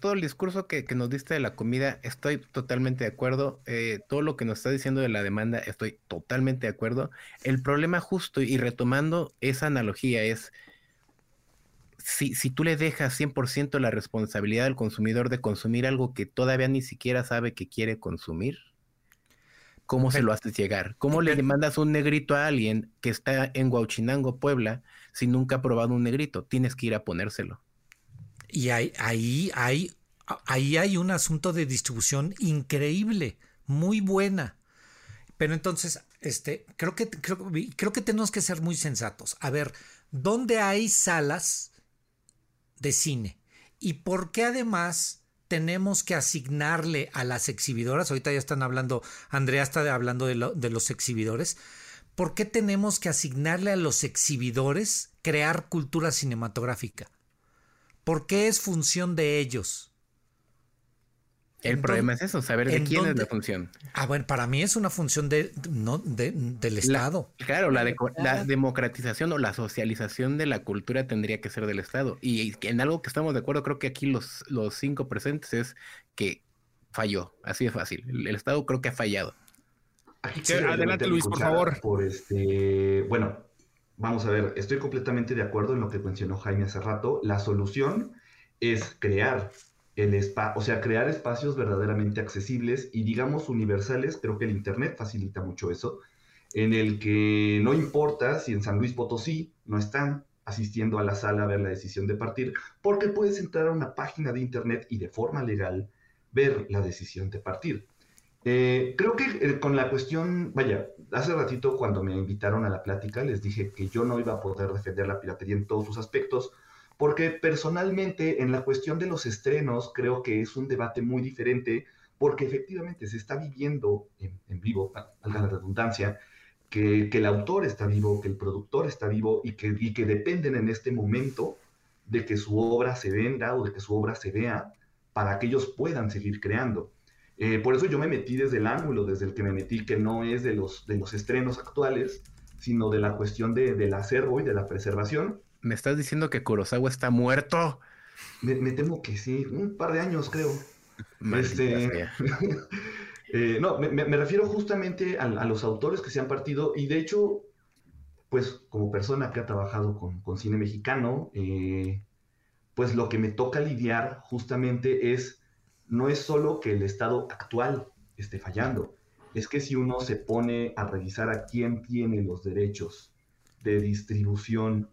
todo el discurso que, nos diste de la comida, estoy totalmente de acuerdo. Eh, todo lo que nos está diciendo de la demanda, estoy totalmente de acuerdo. El problema justo, y retomando esa analogía, es si, si tú le dejas 100% la responsabilidad al consumidor de consumir algo que todavía ni siquiera sabe que quiere consumir, ¿cómo se lo haces llegar? ¿Cómo le mandas un negrito a alguien que está en Huachinango, Puebla, si nunca ha probado un negrito? Tienes que ir a ponérselo. Y ahí, ahí, ahí, ahí hay un asunto de distribución increíble, muy buena. Pero entonces, este, creo que, creo, creo que tenemos que ser muy sensatos. A ver, ¿dónde hay salas de cine. ¿Y por qué además tenemos que asignarle a las exhibidoras? Ahorita ya están hablando, Andrea está hablando de, de los exhibidores. ¿Por qué tenemos que asignarle a los exhibidores crear cultura cinematográfica? ¿Por qué es función de ellos? El problema es eso, saber de quién es la función. Ah, bueno, para mí es una función de, no, del Estado. claro, la, la, democratización o la socialización de la cultura tendría que ser del Estado. Y en algo que estamos de acuerdo, creo que aquí los, los cinco presentes es que falló, así de fácil. El, Estado creo que ha fallado. Adelante, Luis, por favor. Por este, bueno, vamos a ver, estoy completamente de acuerdo en lo que mencionó Jaime hace rato. La solución es crear el o sea, crear espacios verdaderamente accesibles y digamos universales, creo que el Internet facilita mucho eso, en el que no importa si en San Luis Potosí no están asistiendo a la sala a ver la decisión de partir, porque puedes entrar a una página de Internet y de forma legal ver la decisión de partir. Eh, creo que eh, con la cuestión, vaya, hace ratito cuando me invitaron a la plática les dije que yo no iba a poder defender la piratería en todos sus aspectos, porque personalmente en la cuestión de los estrenos creo que es un debate muy diferente, porque efectivamente se está viviendo en, vivo, valga la redundancia, que, el autor está vivo, que el productor está vivo y que, y que dependen en este momento de que su obra se venda o de que su obra se vea para que ellos puedan seguir creando. Eh, por eso yo me metí desde el ángulo desde el que me metí, que no es de los, de los estrenos actuales, sino de la cuestión de, del acervo y de la preservación, ¿Me estás diciendo que Kurosawa está muerto? Me, temo que sí, un par de años creo. Este, [LAUGHS] eh, no, me, refiero justamente a, los autores que se han partido y de hecho, pues como persona que ha trabajado con, cine mexicano, eh, pues lo que me toca lidiar justamente es, no es solo que el estado actual esté fallando, es que si uno se pone a revisar a quién tiene los derechos de distribución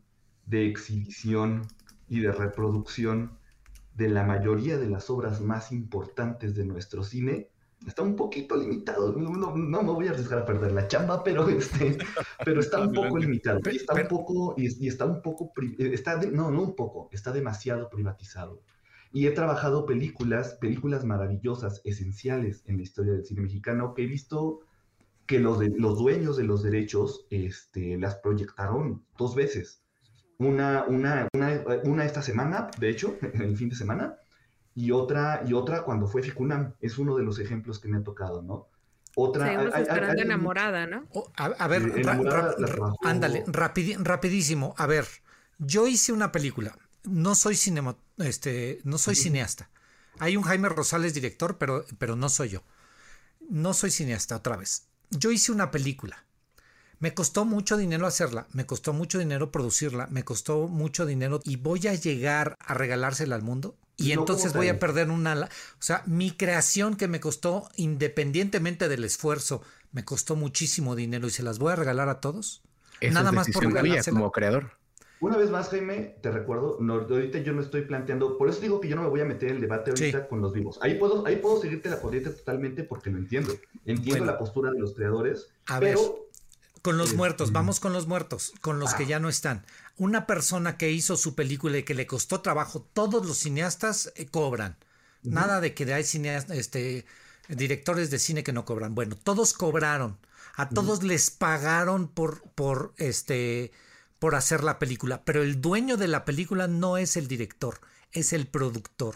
de exhibición y de reproducción de la mayoría de las obras más importantes de nuestro cine, está un poquito limitado. No, me voy a arriesgar a perder la chamba, pero este, pero está un poco limitado. Y está un poco, y, está un poco, está no, no un poco, está demasiado privatizado. Y he trabajado películas, películas maravillosas, esenciales en la historia del cine mexicano, que he visto que los, de, los dueños de los derechos este, las proyectaron dos veces una, una, una, esta semana, de hecho, [LAUGHS] el fin de semana, y otra, y otra cuando fue Ficunam. Es uno de los ejemplos que me ha tocado, ¿no? Otra. esperando enamorada, ¿no? a, ver, ándale, rapidísimo. A ver, yo hice una película. No soy cinema, este, no soy cineasta. Hay un Jaime Rosales director, pero, pero no soy yo. No soy cineasta, otra vez. Yo hice una película Me costó mucho dinero hacerla, me costó mucho dinero producirla, me costó mucho dinero y voy a llegar a regalársela al mundo. Y No, entonces ¿cómo voy a perder una... O sea, mi creación que me costó, independientemente del esfuerzo, me costó muchísimo dinero y se las voy a regalar a todos. Eso Nada es más por regalársela. como creador. Una vez más, Jaime, te recuerdo, no, ahorita yo no estoy planteando, por eso digo que yo no me voy a meter en el debate ahorita Sí. con los vivos. Ahí puedo, ahí puedo seguirte la corriente totalmente porque lo entiendo. Entiendo Bueno. la postura de los creadores, A ver. pero Con los muertos, vamos con los muertos, con los que Ah. ya no están. Una persona que hizo su película y que le costó trabajo, todos los cineastas eh, cobran. Nada de que hay cineastas, este, directores de cine que no cobran. Bueno, todos cobraron. A todos les pagaron por, por, este, por hacer la película. Pero el dueño de la película no es el director, es el productor.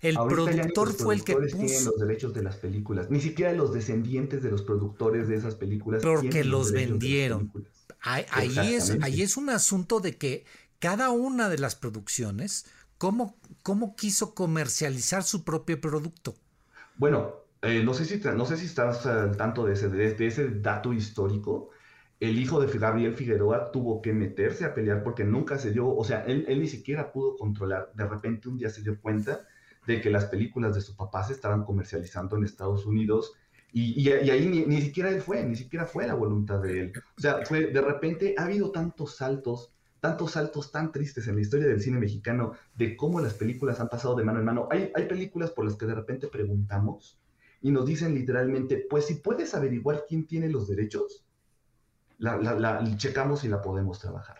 El ahorita productor los fue el que productores tienen puso. los derechos de las películas, ni siquiera los descendientes de los productores de esas películas. Porque los las vendieron. Ahí, ahí es, ahí es un asunto de que cada una de las producciones, cómo, cómo quiso comercializar su propio producto. Bueno, eh, no sé si no sé si estás al tanto de ese, de, de ese dato histórico. El hijo de Gabriel Figueroa tuvo que meterse a pelear porque nunca se dio, o sea, él, él ni siquiera pudo controlar. De repente un día se dio cuenta de que las películas de su papá se estaban comercializando en Estados Unidos y, y- y ahí ni, ni siquiera él fue, ni siquiera fue la voluntad de él. O sea, fue, de repente ha habido tantos saltos, tantos saltos tan tristes en la historia del cine mexicano de cómo las películas han pasado de mano en mano. Hay, hay películas por las que de repente preguntamos y nos dicen literalmente, pues si puedes averiguar quién tiene los derechos, la, la- la- checamos y la podemos trabajar.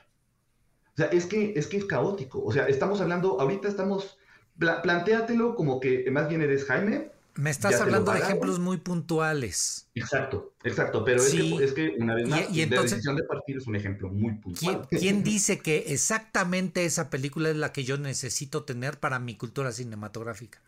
O sea, es que, es que es caótico. O sea, estamos hablando, ahorita estamos, pla- plantéatelo como que más bien eres Jaime. Me estás hablando de ejemplos muy puntuales. Exacto, exacto. Pero Sí. es, que, es que, una vez Y- más, y entonces- la decisión de partir es un ejemplo muy ¿Quién, puntual. quién dice que exactamente esa película es la que yo necesito tener para mi cultura cinematográfica?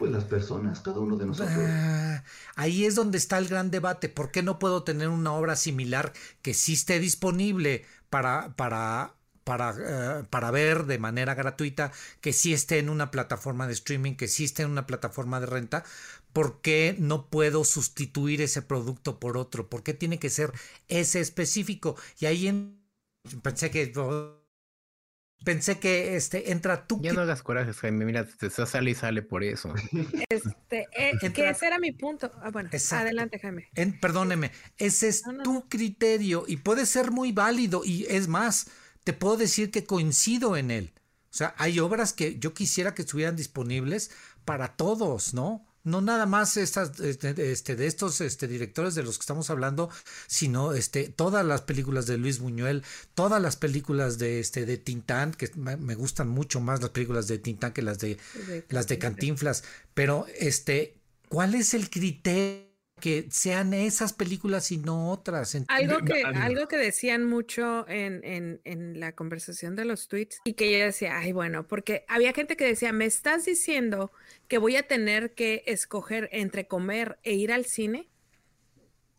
Pues las personas, cada uno de nosotros. Ah, ahí es donde está el gran debate. ¿Por qué no puedo tener una obra similar que sí esté disponible para, para, para, eh, para ver de manera gratuita, que sí esté en una plataforma de streaming, que sí esté en una plataforma de renta? ¿Por qué no puedo sustituir ese producto por otro? ¿Por qué tiene que ser ese específico? Y ahí en- pensé que pensé que este entra tú. Ya no hagas corajes, Jaime. Mira, te sale y sale por eso. [LAUGHS] Este, eh, que ese era mi punto. Ah, bueno, Exacto. adelante, Jaime. En- perdóneme, ese es No, no, tu criterio y puede ser muy válido y es más, te puedo decir que coincido en él. O sea, hay obras que yo quisiera que estuvieran disponibles para todos, ¿no? No nada más estas, este, este, de estos este, directores de los que estamos hablando, sino este, todas las películas de Luis Buñuel, todas las películas de, este, de Tintán, que me, gustan mucho más las películas de Tintán que las de, De- las de Cantinflas, pero este, ¿cuál es el criterio que sean esas películas y no otras? Algo que, algo que decían mucho en, en, en la conversación de los tweets y que yo decía, ay, bueno, porque había gente que decía, me estás diciendo que voy a tener que escoger entre comer e ir al cine.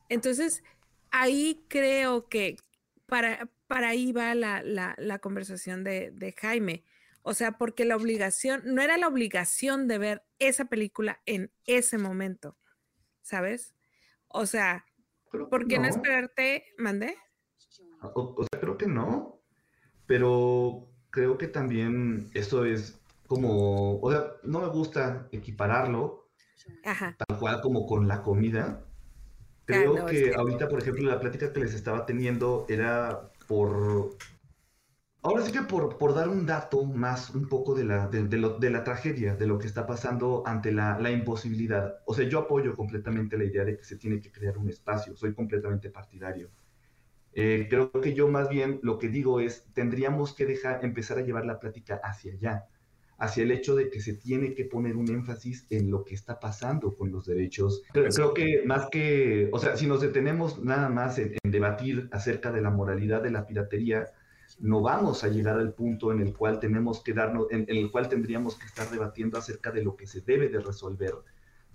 Entonces, ahí creo que para, para ahí va la, la, la conversación de, de Jaime. O sea, porque la obligación, no era la obligación de ver esa película en ese momento, ¿sabes? O sea, Creo ¿por qué no, no. esperarte? ¿Mandé? O, o sea, creo que no, pero creo que también esto es como, o sea, no me gusta equipararlo Ajá. tal cual como con la comida. Creo no, es que que- ahorita, por ejemplo, la plática que les estaba teniendo era por, ahora sí que por, por dar un dato más un poco de la, de, de lo- de la tragedia, de lo que está pasando ante la, la imposibilidad. O sea, yo apoyo completamente la idea de que se tiene que crear un espacio, soy completamente partidario. Eh, creo que yo más bien lo que digo es, tendríamos que dejar, empezar a llevar la plática hacia allá, hacia el hecho de que se tiene que poner un énfasis en lo que está pasando con los derechos. Creo, creo que más que, o sea, si nos detenemos nada más en, en debatir acerca de la moralidad de la piratería, no vamos a llegar al punto en el cual tenemos que darnos, en, en el cual tendríamos que estar debatiendo acerca de lo que se debe de resolver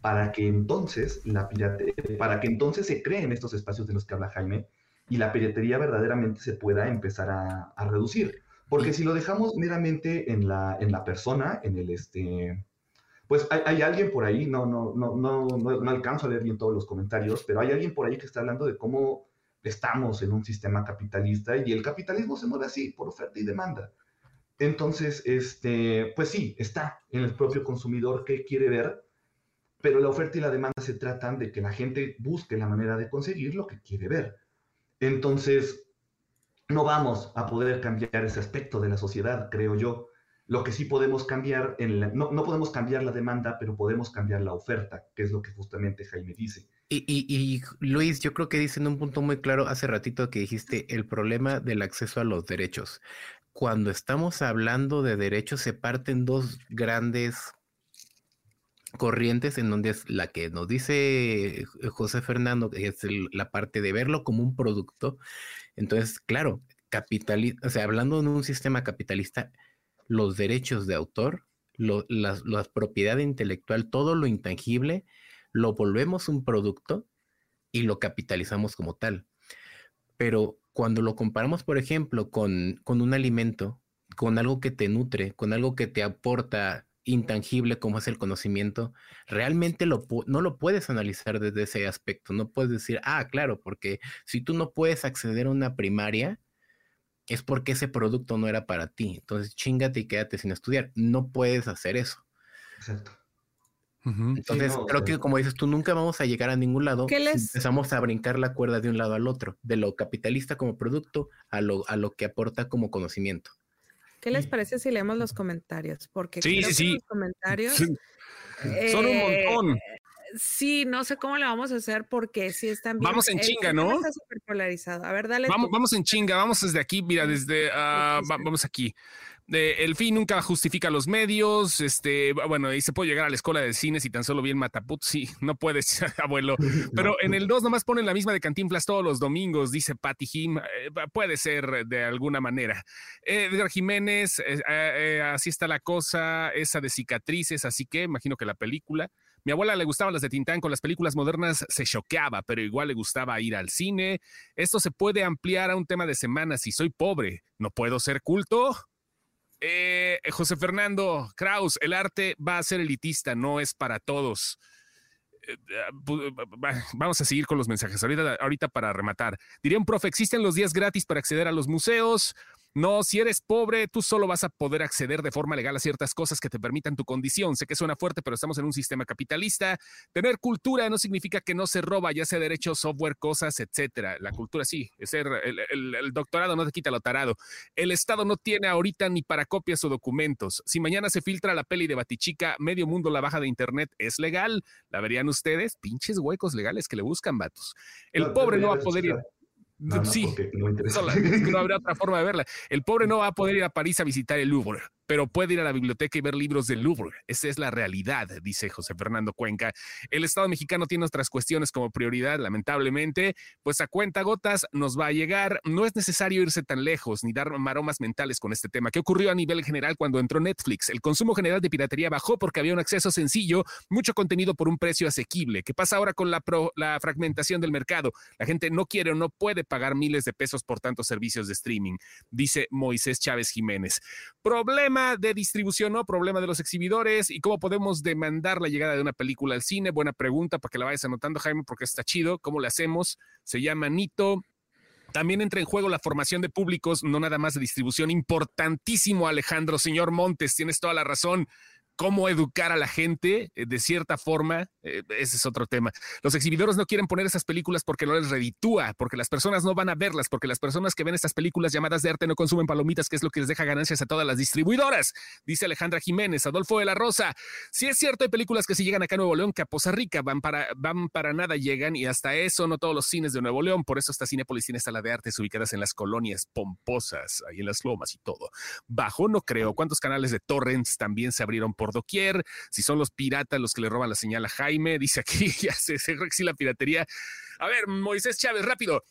para que entonces la pirate, para que entonces se creen estos espacios de los que habla Jaime y la piratería verdaderamente se pueda empezar a, a reducir. Porque si lo dejamos meramente en la, en la persona, en el este, pues hay, hay alguien por ahí, no, no, no, no, no, no alcanzo a leer bien todos los comentarios, pero hay alguien por ahí que está hablando de cómo estamos en un sistema capitalista y el capitalismo se mueve así, por oferta y demanda. Entonces, este, pues sí, está en el propio consumidor que quiere ver, pero la oferta y la demanda se tratan de que la gente busque la manera de conseguir lo que quiere ver. Entonces, no vamos a poder cambiar ese aspecto de la sociedad, creo yo. Lo que sí podemos cambiar, en no, no, podemos cambiar la demanda, pero podemos cambiar la oferta, que es lo que justamente Jaime dice. Y, Luis, yo creo que dicen un punto muy claro hace ratito que dijiste el problema del acceso a los derechos. Cuando estamos hablando de derechos se parten dos grandes corrientes en donde es la que nos dice José Fernando, que es la parte de verlo como un producto. Entonces, claro, capitalista, o sea, hablando de un sistema capitalista, los derechos de autor, la propiedad intelectual, todo lo intangible, lo volvemos un producto y lo capitalizamos como tal. Pero cuando lo comparamos, por ejemplo, con, con un alimento, con algo que te nutre, con algo que te aporta intangible como es el conocimiento, realmente lo, no lo puedes analizar desde ese aspecto. No puedes decir, ah, claro, porque si tú no puedes acceder a una primaria, es porque ese producto no era para ti. Entonces, chingate y quédate sin estudiar. No puedes hacer eso. Exacto. Entonces, creo que como dices tú, nunca vamos a llegar a ningún lado. ¿Qué les... Empezamos a brincar la cuerda de un lado al otro, de lo capitalista como producto a lo, a lo que aporta como conocimiento. ¿Qué les parece si leemos los comentarios? Porque sí, sí, sí. los comentarios son un montón. Sí, no sé cómo le vamos a hacer porque sí están bien. Vamos en chinga, ¿no? Está súper polarizado. A ver, dale. Vamos, vamos en chinga, vamos desde aquí, mira, desde, uh, vamos aquí el fin nunca justifica los medios, este, bueno, y se puede llegar a la escuela de cine si tan solo bien Mataput, sí, no puedes, [LAUGHS] abuelo, [LAUGHS] pero en el 2 nomás ponen la misma de Cantinflas todos los domingos, dice Patty Jim, eh, puede ser de alguna manera. Edgar Jiménez, eh, eh, así está la cosa, esa de cicatrices, así que imagino que la película. Mi abuela le gustaban las de Tintán, con las películas modernas se choqueaba, pero igual le gustaba ir al cine. Esto se puede ampliar a un tema de semana. Si soy pobre, ¿no puedo ser culto? Eh, José Fernando Kraus, el arte va a ser elitista, no es para todos. Eh, vamos a seguir con los mensajes. Ahorita para rematar. Diría un profe, existen los días gratis para acceder a los museos. No, si eres pobre, tú solo vas a poder acceder de forma legal a ciertas cosas que te permitan tu condición. Sé que suena fuerte, pero estamos en un sistema capitalista. Tener cultura no significa que no se roba, ya sea derecho, software, cosas, etcétera. La cultura sí, es ser el, doctorado no te quita lo tarado. El Estado no tiene ahorita ni para copias o documentos. Si mañana se filtra la peli de Batichica, medio mundo la baja de internet, ¿es legal? ¿La verían ustedes? Pinches huecos legales que le buscan, vatos. El pobre no va a poder ir. No, sí, no, no habrá otra forma de verla. El pobre no va a poder ir a París a visitar el Louvre pero puede ir a la biblioteca y ver libros del Louvre. Esa es la realidad, dice José Fernando Cuenca. El Estado mexicano tiene otras cuestiones como prioridad, lamentablemente, pues a cuenta gotas nos va a llegar. No es necesario irse tan lejos ni dar maromas mentales con este tema. ¿Qué ocurrió a nivel general cuando entró Netflix? El consumo general de piratería bajó porque había un acceso sencillo, mucho contenido por un precio asequible. ¿Qué pasa ahora con la, la fragmentación del mercado? La gente no quiere o no puede pagar miles de pesos por tantos servicios de streaming, dice Moisés Chávez Jiménez. Problema de distribución, ¿no? Problema de los exhibidores y cómo podemos demandar la llegada de una película al cine. Buena pregunta para que la vayas anotando, Jaime, porque está chido. ¿Cómo le hacemos? Se llama Nito. También entra en juego la formación de públicos, no nada más de distribución. Importantísimo, Alejandro, señor Montes, tienes toda la razón cómo educar a la gente eh, de cierta forma, eh, ese es otro tema. Los exhibidores no quieren poner esas películas porque no les reditúa, porque las personas no van a verlas, porque las personas que ven estas películas llamadas de arte no consumen palomitas, que es lo que les deja ganancias a todas las distribuidoras, dice Alejandra Jiménez, Adolfo de la Rosa. Si es cierto, hay películas que si llegan acá a Nuevo León, que a Poza Rica van para, van para nada llegan y hasta eso no todos los cines de Nuevo León, por eso esta Cinepolis tiene sala de artes ubicadas en las colonias pomposas, ahí en las lomas y todo. Bajo no creo, ¿cuántos canales de torrents también se abrieron por doquier, si son los piratas los que le roban la señal a Jaime, dice aquí, [LAUGHS] ya se, se la piratería. A ver, Moisés Chávez, rápido.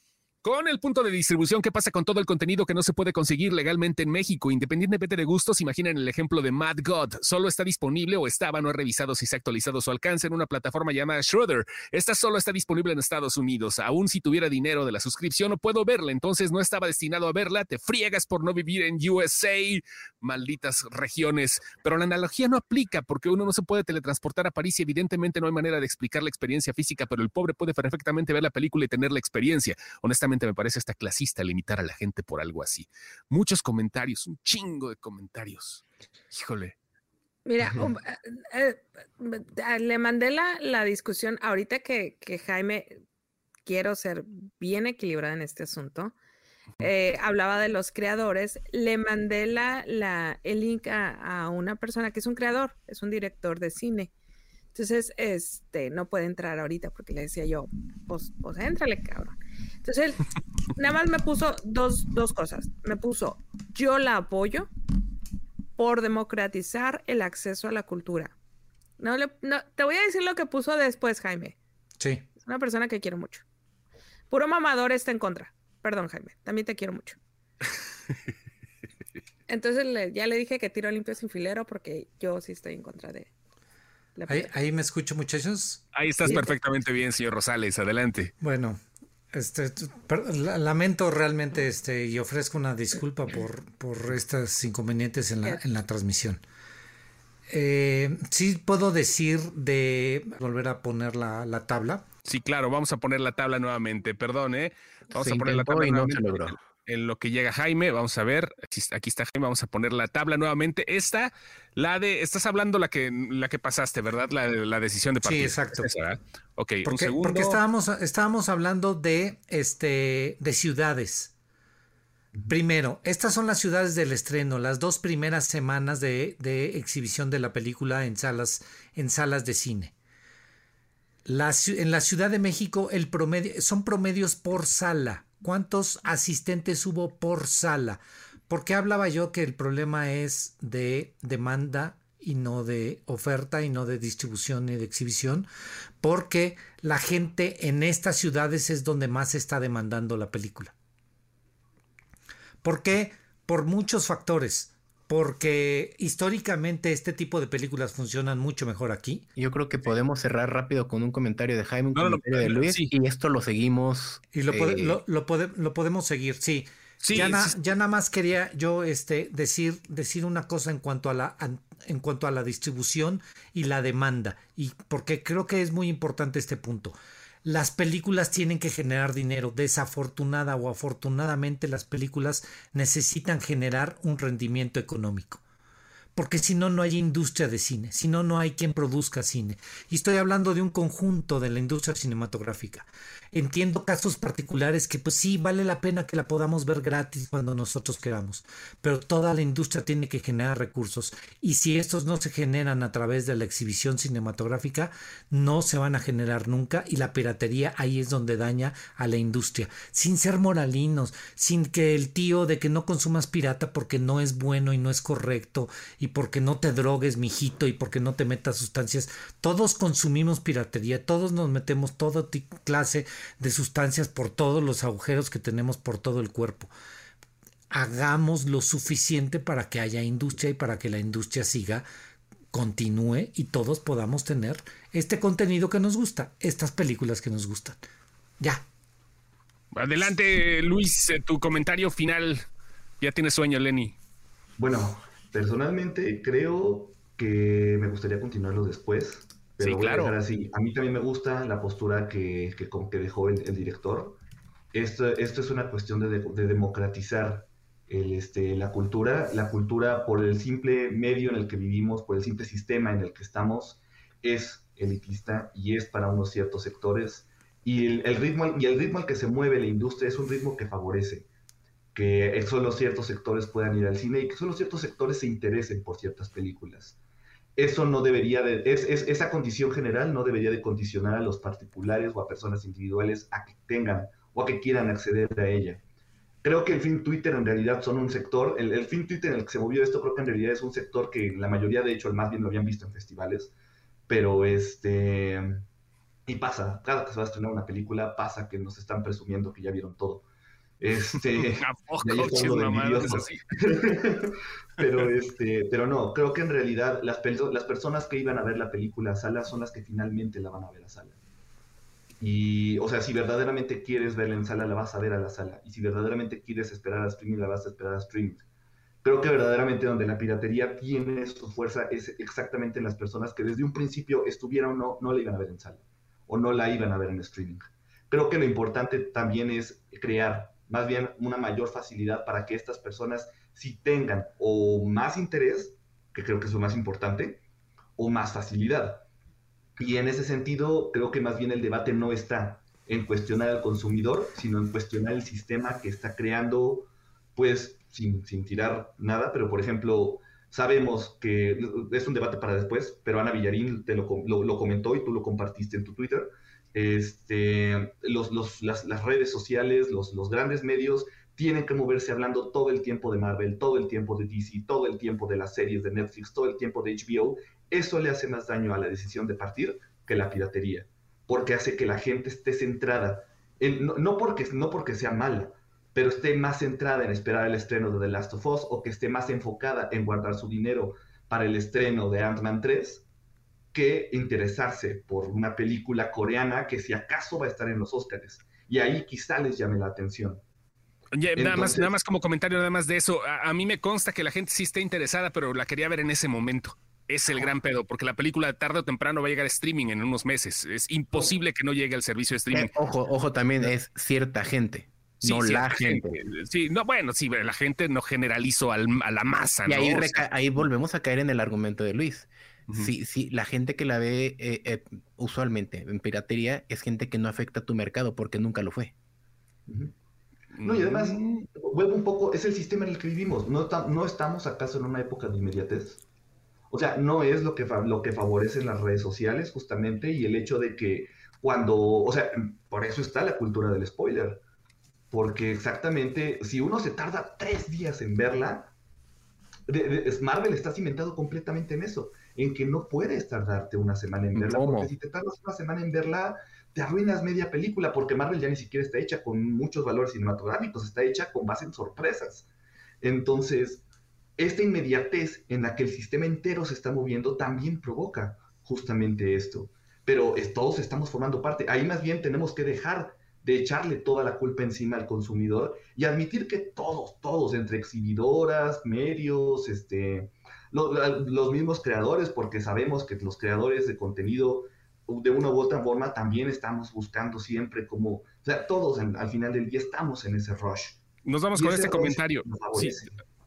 Con el punto de distribución, ¿qué pasa con todo el contenido que no se puede conseguir legalmente en México? Independientemente de gustos, imaginen el ejemplo de Mad God. Solo está disponible o estaba, no revisado si se ha actualizado su alcance en una plataforma llamada Schroeder. Esta solo está disponible en Estados Unidos. Aún si tuviera dinero de la suscripción, no puedo verla. Entonces no estaba destinado a verla. Te friegas por no vivir en USA. Malditas regiones. Pero la analogía no aplica porque uno no se puede teletransportar a París y evidentemente no hay manera de explicar la experiencia física, pero el pobre puede perfectamente ver la película y tener la experiencia. Honestamente, Realmente me parece hasta clasista limitar a la gente por algo así. Muchos comentarios, un chingo de comentarios. Híjole. Mira, um, eh, eh, le mandé la, la discusión ahorita que, que, Jaime, quiero ser bien equilibrada en este asunto. Eh, hablaba de los creadores, le mandé la, la, el link a, a, una persona que es un creador, es un director de cine. Entonces, este, no puede entrar ahorita porque le decía yo, pues, pues éntrale, cabrón. Entonces, él nada más me puso dos, dos cosas. Me puso, yo la apoyo por democratizar el acceso a la cultura. No, le, no te voy a decir lo que puso después, Jaime. Sí. Es una persona que quiero mucho. Puro mamador está en contra. Perdón, Jaime, también te quiero mucho. [LAUGHS] Entonces le, ya le dije que tiro limpio sin filero porque yo sí estoy en contra de, Ahí, ahí, me escucho, muchachos. Ahí estás sí. perfectamente bien, señor Rosales. Adelante. Bueno, este, lamento realmente este, y ofrezco una disculpa por, por estos inconvenientes en la, en la transmisión. Eh, sí puedo decir de volver a poner la, la, tabla. Sí, claro, vamos a poner la tabla nuevamente. Perdón, ¿eh? Vamos se a poner la tabla y no nuevamente. se logró en lo que llega Jaime, vamos a ver, aquí, está Jaime, vamos a poner la tabla nuevamente. Esta, la de, estás hablando la que, la que pasaste, ¿verdad? La, la decisión de partido. Sí, exacto. Esa, ok, porque, un segundo. Porque estábamos, estábamos hablando de, este, de ciudades. Primero, estas son las ciudades del estreno, las dos primeras semanas de, de exhibición de la película en salas, en salas de cine. La, en la Ciudad de México el promedio, son promedios por sala. ¿Cuántos asistentes hubo por sala? Porque hablaba yo que el problema es de demanda y no de oferta y no de distribución y de exhibición, porque la gente en estas ciudades es donde más está demandando la película. ¿Por qué? Por muchos factores. Porque históricamente este tipo de películas funcionan mucho mejor aquí. Yo creo que podemos cerrar rápido con un comentario de Jaime, un no, comentario de Luis, sí. y esto lo seguimos. Y lo, eh... lo, lo, pode lo podemos seguir, sí. Sí, ya, na, ya, nada más quería yo este, decir, decir una cosa en cuanto, a la, en cuanto a la distribución y la demanda, y porque creo que es muy importante este punto. Las películas tienen que generar dinero. Desafortunada o afortunadamente las películas necesitan generar un rendimiento económico. Porque si no, no hay industria de cine. Si no, no hay quien produzca cine. Y estoy hablando de un conjunto de la industria cinematográfica. Entiendo casos particulares que pues sí, vale la pena que la podamos ver gratis cuando nosotros queramos, pero toda la industria tiene que generar recursos y si estos no se generan a través de la exhibición cinematográfica, no se van a generar nunca y la piratería ahí es donde daña a la industria, sin ser moralinos, sin que el tío de que no consumas pirata porque no es bueno y no es correcto porque no te drogues, mijito, y porque no te metas sustancias, todos consumimos piratería, todos nos metemos toda clase de sustancias por todos los agujeros que tenemos por todo el cuerpo. Hagamos lo suficiente para que haya industria y para que la industria siga, continúe y todos podamos tener este contenido que nos gusta, estas películas que nos gustan. Ya. Adelante, Luis, tu comentario final. Ya tienes sueño, Lenny. Bueno, personalmente creo que me gustaría continuarlo después. Pero sí, voy claro. a dejar así. A mí también me gusta la postura que, que, que dejó el, el, director. Esto, esto es una cuestión de, de democratizar el, este, la cultura. La cultura, por el simple medio en el que vivimos, por el simple sistema en el que estamos, es elitista y es para unos ciertos sectores. Y el, el ritmo, y el ritmo al que se mueve la industria es un ritmo que favorece que solo ciertos sectores puedan ir al cine y que solo ciertos sectores se interesen por ciertas películas eso no debería de, es, es, esa condición general no debería de condicionar a los particulares o a personas individuales a que tengan o a que quieran acceder a ella. Creo que el fin Twitter en realidad son un sector, el, el fin Twitter en el que se movió esto creo que en realidad es un sector que la mayoría de hecho el más bien lo habían visto en festivales, pero este, y pasa, cada que se va a estrenar una película pasa que nos están presumiendo que ya vieron todo. Este, [LAUGHS] [LAUGHS] pero, este, pero no, creo que en realidad las, las personas que iban a ver la película a sala son las que finalmente la van a ver a sala. Y, o sea, si verdaderamente quieres verla en sala, la vas a ver a la sala. Y si verdaderamente quieres esperar a streaming, la vas a esperar a streaming. Creo que verdaderamente donde la piratería tiene su fuerza es exactamente en las personas que desde un principio estuvieran o no, no la iban a ver en sala. O no la iban a ver en streaming Creo que lo importante también es crear más bien una mayor facilidad para que estas personas si tengan o más interés, que creo que es lo más importante, o más facilidad. Y en ese sentido, creo que más bien el debate no está en cuestionar al consumidor, sino en cuestionar el sistema que está creando, pues, sin, sin tirar nada, pero por ejemplo, sabemos que es un debate para después, pero Ana Villarín te lo, lo, comentó y tú lo compartiste en tu Twitter. Este, los, las, redes sociales, los, los grandes medios tienen que moverse hablando todo el tiempo de Marvel, todo el tiempo de DC, todo el tiempo de las series de Netflix, todo el tiempo de HBO. Eso le hace más daño a la decisión de partir que la piratería, porque hace que la gente esté centrada, en, no, porque, no porque sea mala, pero esté más centrada en esperar el estreno de The Last of Us o que esté más enfocada en guardar su dinero para el estreno de Ant-Man 3 que interesarse por una película coreana que si acaso va a estar en los Oscars. Y ahí quizá les llame la atención. nada, más, nada más como comentario, nada más de eso. A, mí me consta que la gente sí está interesada, pero la quería ver en ese momento. Es el gran pedo, porque la película tarde o temprano va a llegar a streaming en unos meses. Es imposible que no llegue al servicio de streaming. Eh, ojo, ojo, también es cierta gente no la gente. Sí, no, bueno, sí, la gente no generalizo a la masa. Y ahí, volvemos a caer en el argumento de Luis. Sí, sí, la gente que la ve eh, eh, usualmente en piratería es gente que no afecta a tu mercado porque nunca lo fue. No, y además, mm. vuelvo un poco, es el sistema en el que vivimos. No, no estamos acaso en una época de inmediatez. O sea, no es lo que, lo que favorecen las redes sociales justamente y el hecho de que cuando, o sea, por eso está la cultura del spoiler porque exactamente, si uno se tarda tres días en verla, Marvel está cimentado completamente en eso, en que no puedes tardarte una semana en verla, porque si te tardas una semana en verla, te arruinas media película, porque Marvel ya ni siquiera está hecha con muchos valores cinematográficos, está hecha con base en sorpresas. Entonces, esta inmediatez en la que el sistema entero se está moviendo también provoca justamente esto. Pero todos estamos formando parte. Ahí más bien tenemos que dejar de echarle toda la culpa encima al consumidor y admitir que todos, todos, entre exhibidoras, medios, este, los mismos creadores, porque sabemos que los creadores de contenido de una u otra forma también estamos buscando siempre como, o sea, todos al final del día estamos en ese rush. Nos vamos con este comentario. Sí,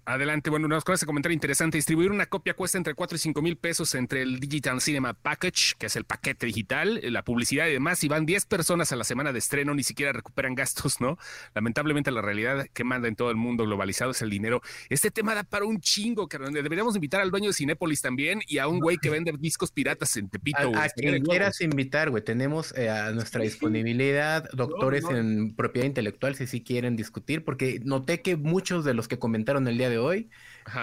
Adelante, bueno, nos con ese comentario interesante. Distribuir una copia cuesta entre 4 y 5 mil pesos entre el Digital Cinema Package, que es el paquete digital, la publicidad y demás. Si van 10 personas a la semana de estreno, ni siquiera recuperan gastos, ¿no? Lamentablemente, la realidad que manda en todo el mundo globalizado es el dinero. Este tema da para un chingo, que deberíamos invitar al dueño de Cinépolis también y a un güey que vende discos piratas en Tepito. A, quien quieras invitar, güey. Tenemos eh, a nuestra disponibilidad doctores en propiedad intelectual si sí quieren discutir, porque noté que muchos de los que comentaron el día de hoy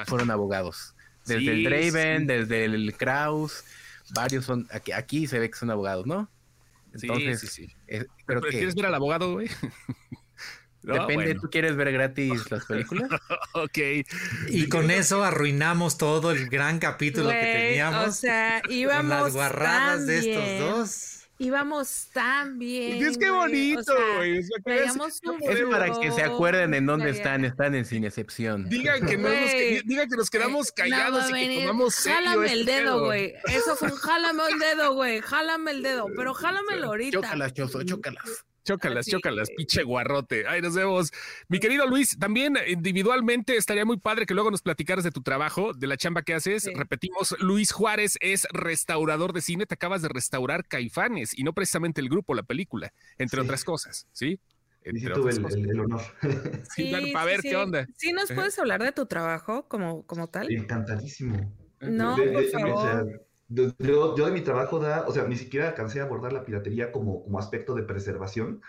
fueron abogados. Desde el Draven, desde el Kraus, varios son, aquí, aquí, se ve que son abogados, ¿no? Entonces, sí, sí, eh, pero, ¿Quieres ver al abogado, güey? [LAUGHS] Depende, ¿tú quieres ver gratis las [LAUGHS] películas? ok. Y con eso arruinamos todo el gran capítulo que teníamos. O sea, íbamos. [LAUGHS] Con las guarradas de estos dos íbamos tan bien. Es que bonito, güey. es, para que se acuerden en dónde están, están en sin excepción. Digan que, no nos, digan que nos quedamos callados y que tomamos serio Jálame el este dedo, güey. Eso fue un jálame el dedo, güey. Jálame el dedo, pero [LAUGHS] jálamelo ahorita. Chócalas, choso, chócalas. Chócalas, chócalas, pinche guarrote. Ay, nos vemos. Mi querido Luis, también individualmente estaría muy padre que luego nos platicaras de tu trabajo, de la chamba que haces. Repetimos, Luis Juárez es restaurador de cine. Te acabas de restaurar Caifanes y no precisamente el grupo, la película, entre otras cosas, ¿sí? Entre otras el, El, honor. [LAUGHS] sí, claro, para ver qué onda. Sí, nos puedes hablar de tu trabajo como, como tal. Encantadísimo. No, por favor. Yo, de mi trabajo da, o sea, ni siquiera alcancé a abordar la piratería como, como aspecto de preservación,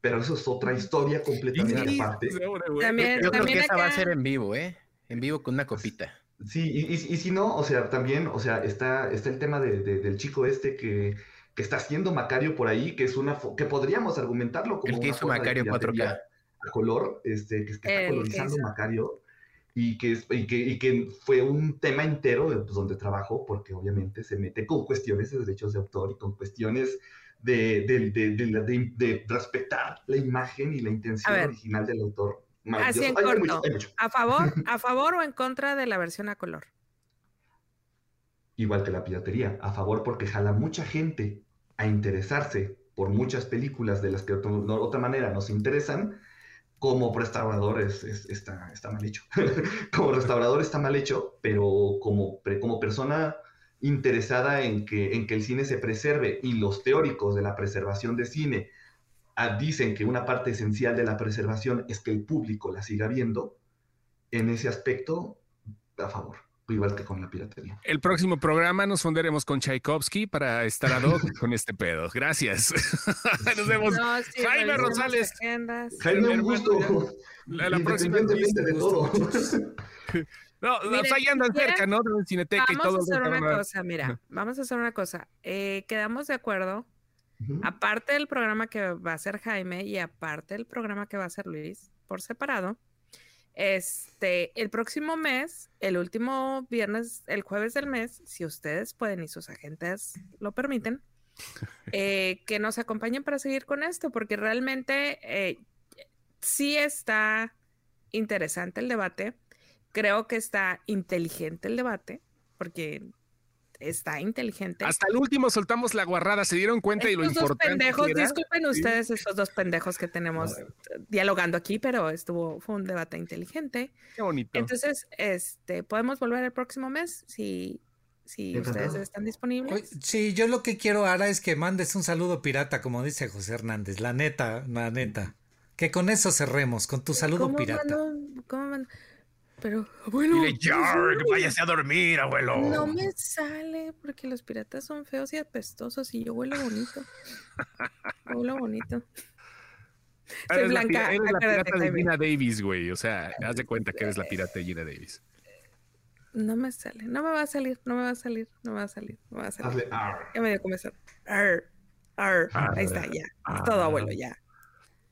pero eso es otra historia completamente aparte. También, yo creo que esa va a ser en vivo, ¿eh? En vivo con una copita. Sí, y, y, si no, o sea, también, o sea, está, está el tema de, del chico este que, que, está haciendo Macario por ahí, que es una, que podríamos argumentarlo como el que hizo Macario 4K. A color, este, que, está colorizando Macario y que, y que, y que fue un tema entero pues, donde trabajó, porque obviamente se mete con cuestiones de derechos de autor y con cuestiones de, de, de, de respetar la imagen y la intención original del autor. Así en corto, ¿a favor, [LAUGHS] ¿a favor o en contra de la versión a color? Igual que la piratería, a favor porque jala mucha gente a interesarse por muchas películas de las que de otra manera nos interesan, como restaurador es, está, está, mal hecho. [LAUGHS] como restaurador está mal hecho, pero como, como persona interesada en que, en que el cine se preserve y los teóricos de la preservación de cine ah, dicen que una parte esencial de la preservación es que el público la siga viendo, en ese aspecto, a favor igual que con la piratería. El próximo programa nos fundaremos con Tchaikovsky para estar a hoc con este pedo. Gracias. [LAUGHS] nos vemos. Jaime Rosales. Jaime, un gusto. [LAUGHS] La, la próxima de todo. [LAUGHS] No, ahí andan cerca, ¿no? De Cineteca vamos y todo. Vamos a hacer una cosa, mira, vamos a hacer una cosa. Eh, quedamos de acuerdo, aparte del programa que va a hacer Jaime y aparte del programa que va a hacer Luis, por separado, este, el próximo mes, el último viernes, el jueves del mes, si ustedes pueden y sus agentes lo permiten, [LAUGHS] eh, que nos acompañen para seguir con esto, porque realmente eh, sí está interesante el debate. Creo que está inteligente el debate, porque está inteligente. Hasta el último soltamos la guarrada, se dieron cuenta y lo importante. Pendejos, disculpen ustedes esos dos pendejos que tenemos dialogando aquí, pero estuvo, fue un debate inteligente. Qué bonito. Entonces, este, podemos volver el próximo mes si, si ustedes están disponibles. Sí, yo lo que quiero ahora es que mandes un saludo pirata, como dice José Hernández, la neta, la neta. Que con eso cerremos, con tu saludo pirata. ¿Cómo mando? Pero, abuelo. Dile, Jark, váyase a dormir, abuelo. No me sale porque los piratas son feos y apestosos y yo huelo bonito. huelo bonito. [LAUGHS] Soy eres blanca. La, eres la pirata de Gina Davis, güey. O sea, haz de cuenta que eres la pirata de Gina Davis. No me sale, no me va a salir, no me va a salir, no me va a salir, no me va a salir. Ya me dio comenzar. Ar, ar. Ahí está, ya. Todo, abuelo, ya.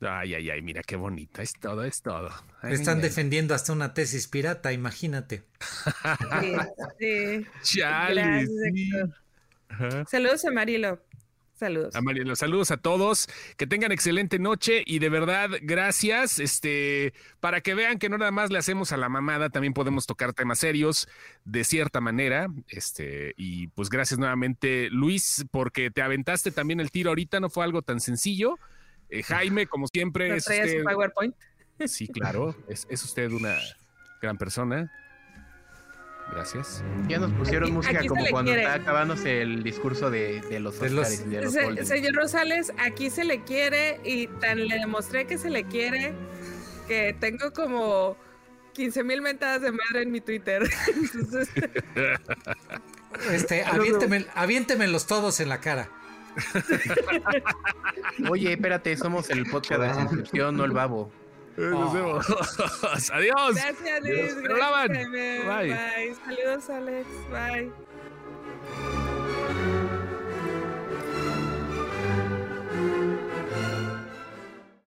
Ay, ay, ay, mira qué bonita, es todo, es todo. Están defendiendo hasta una tesis pirata, imagínate. Sí, sí. Saludos a Marilo. Saludos. A Marilo, saludos a todos. Que tengan excelente noche y de verdad, gracias. Este, para que vean que no nada más le hacemos a la mamada, también podemos tocar temas serios de cierta manera. Este, y pues gracias nuevamente, Luis, porque te aventaste también el tiro ahorita, no fue algo tan sencillo. Eh, Jaime, como siempre, es usted, PowerPoint? Sí, claro, es, usted una gran persona. Gracias. Ya nos pusieron música como cuando está acabándose el discurso de, los Oscars Señor Rosales, aquí se le quiere y tan le demostré que se le quiere que tengo como 15 mil mentadas de madre en mi Twitter. [LAUGHS] este, [LAUGHS] aviéntemelos todos en la cara. [LAUGHS] Oye, espérate, somos el podcast de desinstrucción, no el babo. Eh, nos vemos. [LAUGHS] Adiós. Gracias, Luis. Gracias, Bye. Bye. Saludos, Alex. Bye.